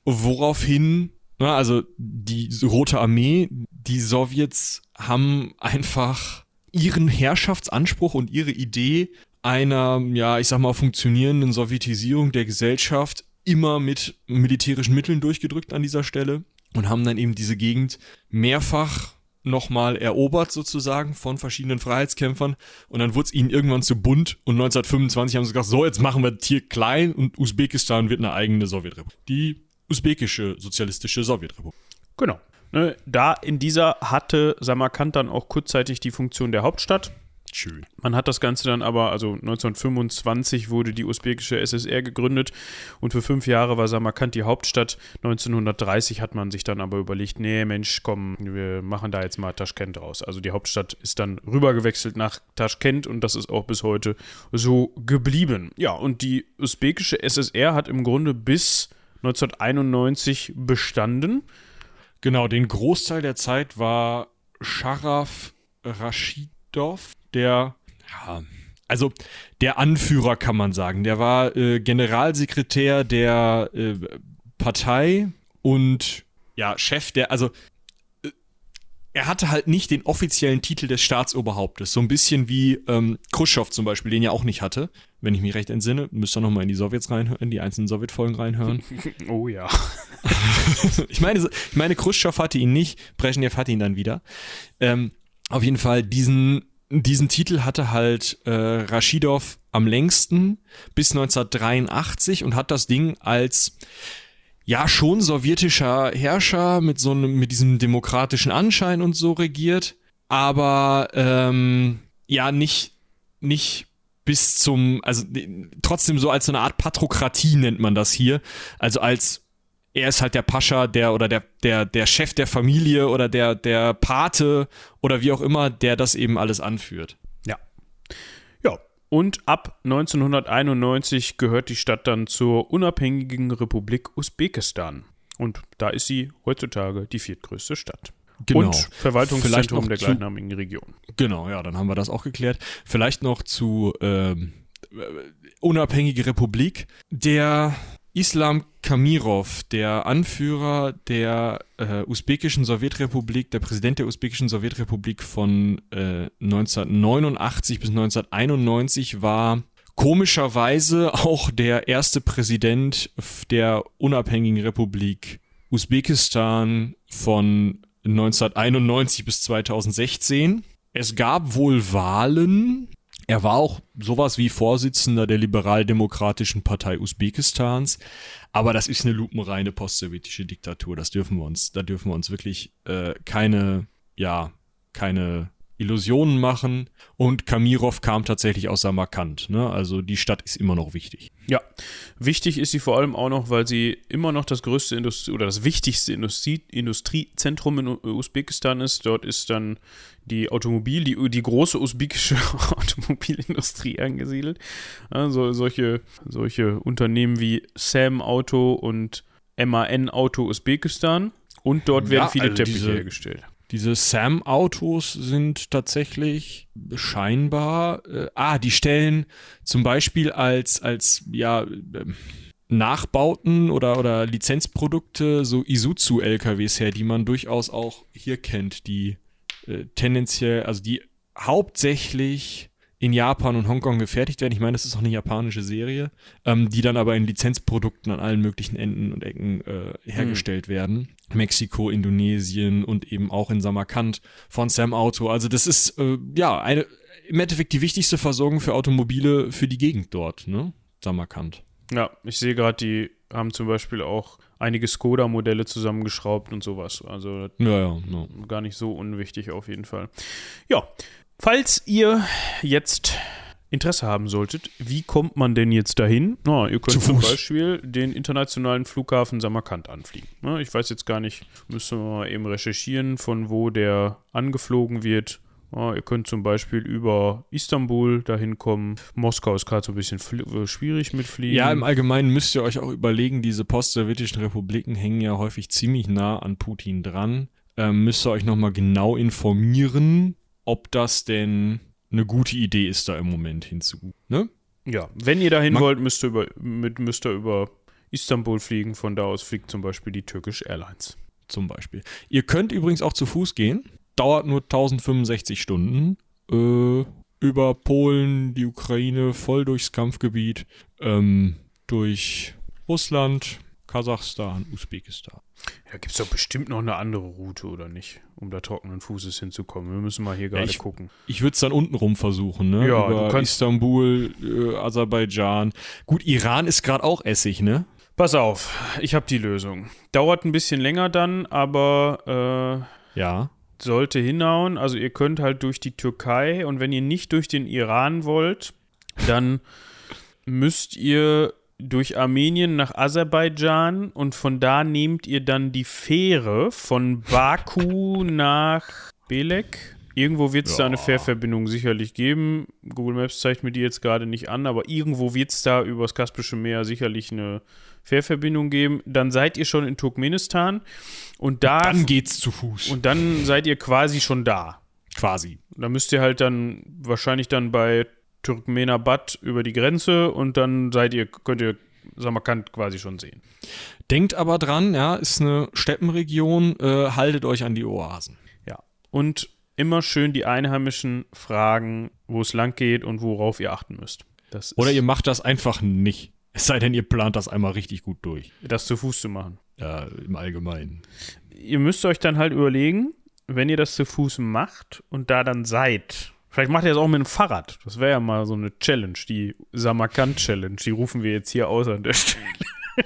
woraufhin also die Rote Armee, die Sowjets haben einfach ihren Herrschaftsanspruch und ihre Idee einer, ja, ich sag mal, funktionierenden Sowjetisierung der Gesellschaft immer mit militärischen Mitteln durchgedrückt an dieser Stelle und haben dann eben diese Gegend mehrfach nochmal erobert sozusagen von verschiedenen Freiheitskämpfern und dann wurde es ihnen irgendwann zu bunt und 1925 haben sie gesagt, so jetzt machen wir das hier klein und Usbekistan wird eine eigene Sowjetrepublik. Die usbekische sozialistische Sowjetrepublik. Genau. Ne, da in dieser hatte Samarkand dann auch kurzzeitig die Funktion der Hauptstadt. Schön. Man hat das Ganze dann aber, also 1925 wurde die usbekische SSR gegründet und für fünf Jahre war Samarkand die Hauptstadt. 1930 hat man sich dann aber überlegt, nee, Mensch, komm, wir machen da jetzt mal Taschkent raus. Also die Hauptstadt ist dann rübergewechselt nach Taschkent und das ist auch bis heute so geblieben. Ja, und die usbekische SSR hat im Grunde bis 1991 bestanden. Genau, den Großteil der Zeit war Sharaf Rashidov, der, also der Anführer kann man sagen. Der war äh, Generalsekretär der äh, Partei und ja, Chef der, also er hatte halt nicht den offiziellen Titel des Staatsoberhauptes. So ein bisschen wie ähm, Khrushchev zum Beispiel, den ja auch nicht hatte. Wenn ich mich recht entsinne, müsst ihr nochmal in die Sowjets reinhören, in die einzelnen Sowjetfolgen reinhören. oh ja. ich meine, ich meine, Khrushchev hatte ihn nicht, Brezhnev hatte ihn dann wieder. Ähm, auf jeden Fall, diesen, diesen Titel hatte halt äh, Rashidov am längsten bis 1983 und hat das Ding als ja schon sowjetischer Herrscher mit so einem mit diesem demokratischen Anschein und so regiert, aber ähm, ja nicht nicht bis zum also trotzdem so als so eine Art Patrokratie nennt man das hier, also als er ist halt der Pascha, der oder der, der, der Chef der Familie oder der, der Pate oder wie auch immer, der das eben alles anführt. Und ab 1991 gehört die Stadt dann zur unabhängigen Republik Usbekistan. Und da ist sie heutzutage die viertgrößte Stadt. Genau. Und Verwaltungszentrum der gleichnamigen Region. Genau, ja, dann haben wir das auch geklärt. Vielleicht noch zu ähm, äh, unabhängige Republik. Der Islam Kamirov, der Anführer der äh, usbekischen Sowjetrepublik, der Präsident der usbekischen Sowjetrepublik von äh, 1989 bis 1991 war komischerweise auch der erste Präsident der unabhängigen Republik Usbekistan von 1991 bis 2016. Es gab wohl Wahlen er war auch sowas wie Vorsitzender der liberal-demokratischen Partei Usbekistans, aber das ist eine lupenreine postsowjetische Diktatur. Das dürfen wir uns, da dürfen wir uns wirklich äh, keine, ja, keine Illusionen machen. Und Kamirov kam tatsächlich aus Samarkand. Ne? Also die Stadt ist immer noch wichtig. Ja, wichtig ist sie vor allem auch noch, weil sie immer noch das größte Industrie oder das wichtigste Industrie Industriezentrum in Usbekistan ist. Dort ist dann die Automobil, die, die große usbekische Automobilindustrie angesiedelt. Also solche, solche Unternehmen wie Sam Auto und MAN Auto Usbekistan. Und dort werden ja, viele also Teppiche hergestellt. Diese Sam-Autos sind tatsächlich scheinbar, äh, ah, die stellen zum Beispiel als, als, ja, äh, Nachbauten oder, oder Lizenzprodukte so Isuzu-LKWs her, die man durchaus auch hier kennt, die äh, tendenziell, also die hauptsächlich in Japan und Hongkong gefertigt werden. Ich meine, das ist auch eine japanische Serie, ähm, die dann aber in Lizenzprodukten an allen möglichen Enden und Ecken äh, hergestellt mhm. werden. Mexiko, Indonesien und eben auch in Samarkand von Sam Auto. Also das ist äh, ja eine im Endeffekt die wichtigste Versorgung für Automobile für die Gegend dort, ne? Samarkand. Ja, ich sehe gerade, die haben zum Beispiel auch einige Skoda-Modelle zusammengeschraubt und sowas. Also ja, ja, ja. gar nicht so unwichtig auf jeden Fall. Ja, falls ihr jetzt Interesse haben solltet, wie kommt man denn jetzt dahin? Na, ihr könnt zum Beispiel den internationalen Flughafen Samarkand anfliegen. Na, ich weiß jetzt gar nicht, müssen wir mal eben recherchieren, von wo der angeflogen wird. Ja, ihr könnt zum Beispiel über Istanbul dahin kommen. Moskau ist gerade so ein bisschen äh, schwierig mit Fliegen. Ja, im Allgemeinen müsst ihr euch auch überlegen, diese post-sowjetischen Republiken hängen ja häufig ziemlich nah an Putin dran. Ähm, müsst ihr euch nochmal genau informieren, ob das denn eine gute Idee ist, da im Moment hinzu. Ne? Ja, wenn ihr dahin Man wollt, müsst ihr, über, mit, müsst ihr über Istanbul fliegen. Von da aus fliegt zum Beispiel die Turkish Airlines. zum Beispiel. Ihr könnt übrigens auch zu Fuß gehen. Dauert nur 1065 Stunden. Äh, über Polen, die Ukraine, voll durchs Kampfgebiet, ähm, durch Russland, Kasachstan, Usbekistan. Ja, gibt es doch bestimmt noch eine andere Route, oder nicht? Um da trockenen Fußes hinzukommen. Wir müssen mal hier gerade ich, gucken. Ich würde es dann unten rum versuchen, ne? Ja, Über du kannst- Istanbul, äh, Aserbaidschan. Gut, Iran ist gerade auch Essig, ne? Pass auf, ich habe die Lösung. Dauert ein bisschen länger dann, aber Ja. äh, sollte hinhauen. Also ihr könnt halt durch die Türkei und wenn ihr nicht durch den Iran wollt, dann müsst ihr durch Armenien nach Aserbaidschan und von da nehmt ihr dann die Fähre von Baku nach Belek. Irgendwo wird es da eine Ja. Fährverbindung sicherlich geben. Google Maps zeigt mir die jetzt gerade nicht an, aber irgendwo wird es da übers Kaspische Meer sicherlich eine Fährverbindung geben. Dann seid ihr schon in Turkmenistan und da Dann geht's zu Fuß. und dann seid ihr quasi schon da. quasi. Da müsst ihr halt dann wahrscheinlich dann bei Turkmenabad über die Grenze und dann seid ihr, könnt ihr Samarkand quasi schon sehen. Denkt aber dran, ja, ist eine Steppenregion, äh, haltet euch an die Oasen. Ja. Und immer schön die Einheimischen fragen, wo es lang geht und worauf ihr achten müsst. Oder ihr macht das einfach nicht. Es sei denn, ihr plant das einmal richtig gut durch. das zu Fuß zu machen. Ja, im Allgemeinen. Ihr müsst euch dann halt überlegen, wenn ihr das zu Fuß macht und da dann seid. Vielleicht macht ihr das auch mit dem Fahrrad. Das wäre ja mal so eine Challenge, die Samarkand-Challenge. Die rufen wir jetzt hier aus an der Stelle.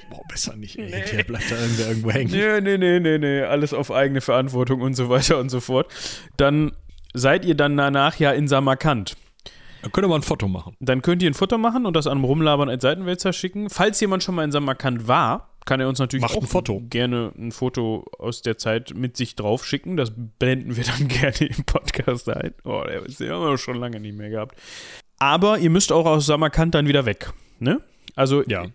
Boah, besser nicht, ey. Der bleibt da irgendwer irgendwo hängen. Nee, nee, nee, nee, nee. Alles auf eigene Verantwortung und so weiter und so fort. Dann seid ihr dann danach ja in Samarkand. Da könnt ihr mal ein Foto machen. Dann könnt ihr ein Foto machen und das an Rumlabern als Seitenwälzer schicken. Falls jemand schon mal in Samarkand war, kann er uns natürlich Macht auch ein Foto. gerne ein Foto aus der Zeit mit sich drauf schicken. Das blenden wir dann gerne im Podcast ein. Oh, der ist- den haben wir schon lange nicht mehr gehabt. Aber ihr müsst auch aus Samarkand dann wieder weg. Ne? Also Ja.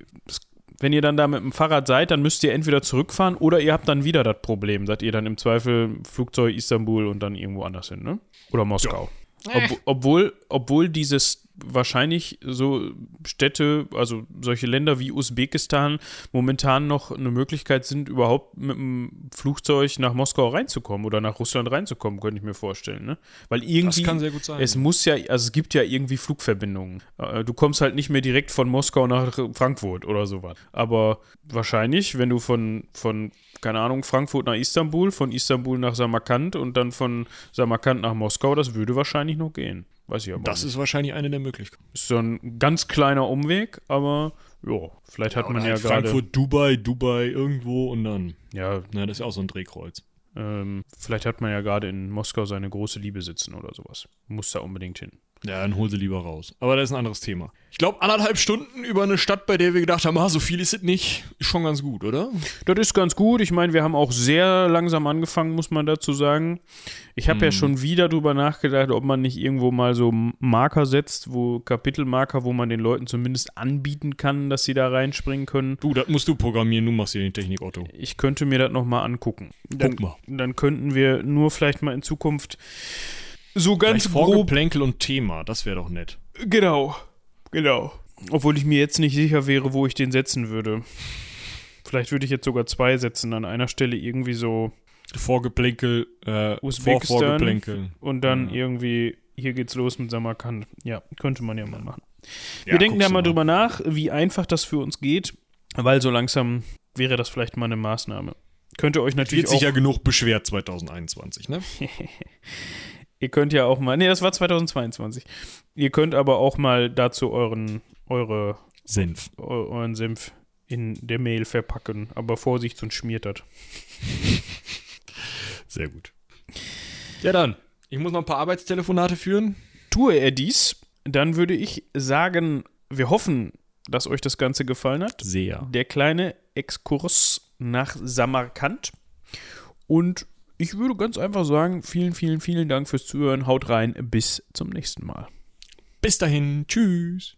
wenn ihr dann da mit dem Fahrrad seid, dann müsst ihr entweder zurückfahren oder ihr habt dann wieder das Problem. Seid ihr dann im Zweifel Flugzeug Istanbul und dann irgendwo anders hin, ne? Oder Moskau. Ob, obwohl, obwohl dieses wahrscheinlich so Städte, also solche Länder wie Usbekistan momentan noch eine Möglichkeit sind, überhaupt mit dem Flugzeug nach Moskau reinzukommen oder nach Russland reinzukommen, könnte ich mir vorstellen, ne? Weil irgendwie. Das kann sehr gut sein. Es muss ja, also es gibt ja irgendwie Flugverbindungen. Äh, Du kommst halt nicht mehr direkt von Moskau nach Frankfurt oder sowas. Aber wahrscheinlich, wenn du von, von, keine Ahnung, Frankfurt nach Istanbul, von Istanbul nach Samarkand und dann von Samarkand nach Moskau, das würde wahrscheinlich noch gehen. Weiß ich aber das nicht. ist wahrscheinlich eine der Möglichkeiten. Ist so ein ganz kleiner Umweg, aber ja, vielleicht hat man ja halt gerade. Frankfurt, Dubai, Dubai, irgendwo und dann. Ja, Na, das ist ja auch so ein Drehkreuz. ähm, vielleicht hat man ja gerade in Moskau seine große Liebe sitzen oder sowas. Muss da unbedingt hin. Ja, dann hol sie lieber raus. Aber das ist ein anderes Thema. Ich glaube, anderthalb Stunden über eine Stadt, bei der wir gedacht haben, ah, so viel ist es nicht, ist schon ganz gut, oder? Das ist ganz gut. Ich meine, wir haben auch sehr langsam angefangen, muss man dazu sagen. Ich habe ja schon wieder drüber nachgedacht, ob man nicht irgendwo mal so Marker setzt, wo Kapitelmarker, wo man den Leuten zumindest anbieten kann, dass sie da reinspringen können. Du, das musst du programmieren, du machst hier den Technik, Otto. Ich könnte mir das nochmal angucken. Dann, Guck mal. dann könnten wir nur vielleicht mal in Zukunft so ganz Vielleicht grob Vorgeplänkel und Thema, das wäre doch nett. Genau, genau. Obwohl ich mir jetzt nicht sicher wäre, wo ich den setzen würde. Vielleicht würde ich jetzt sogar zwei setzen, an einer Stelle irgendwie so Vorgeplänkel, äh, Usbekistan. Vorgeplänkel. und dann Ja. irgendwie, hier geht's los mit Samarkand. Ja, könnte man ja mal machen. Ja, Wir denken da du mal drüber nach, wie einfach das für uns geht, weil so langsam wäre das vielleicht mal eine Maßnahme. Könnt ihr euch natürlich Wird sich ja genug beschwert 2021, ne? ihr könnt ja auch mal, nee, das war 2022. Ihr könnt aber auch mal dazu euren, eure Senf. eu- euren Senf in der Mail verpacken. Aber Vorsicht, sonst schmiert das. Sehr gut. Ja, dann. Ich muss noch ein paar Arbeitstelefonate führen. Tue er dies, dann würde ich sagen, wir hoffen, dass euch das Ganze gefallen hat. Sehr. Der kleine Exkurs nach Samarkand. Und ich würde ganz einfach sagen, vielen, vielen, vielen Dank fürs Zuhören. Haut rein. Bis zum nächsten Mal. Bis dahin. Tschüss.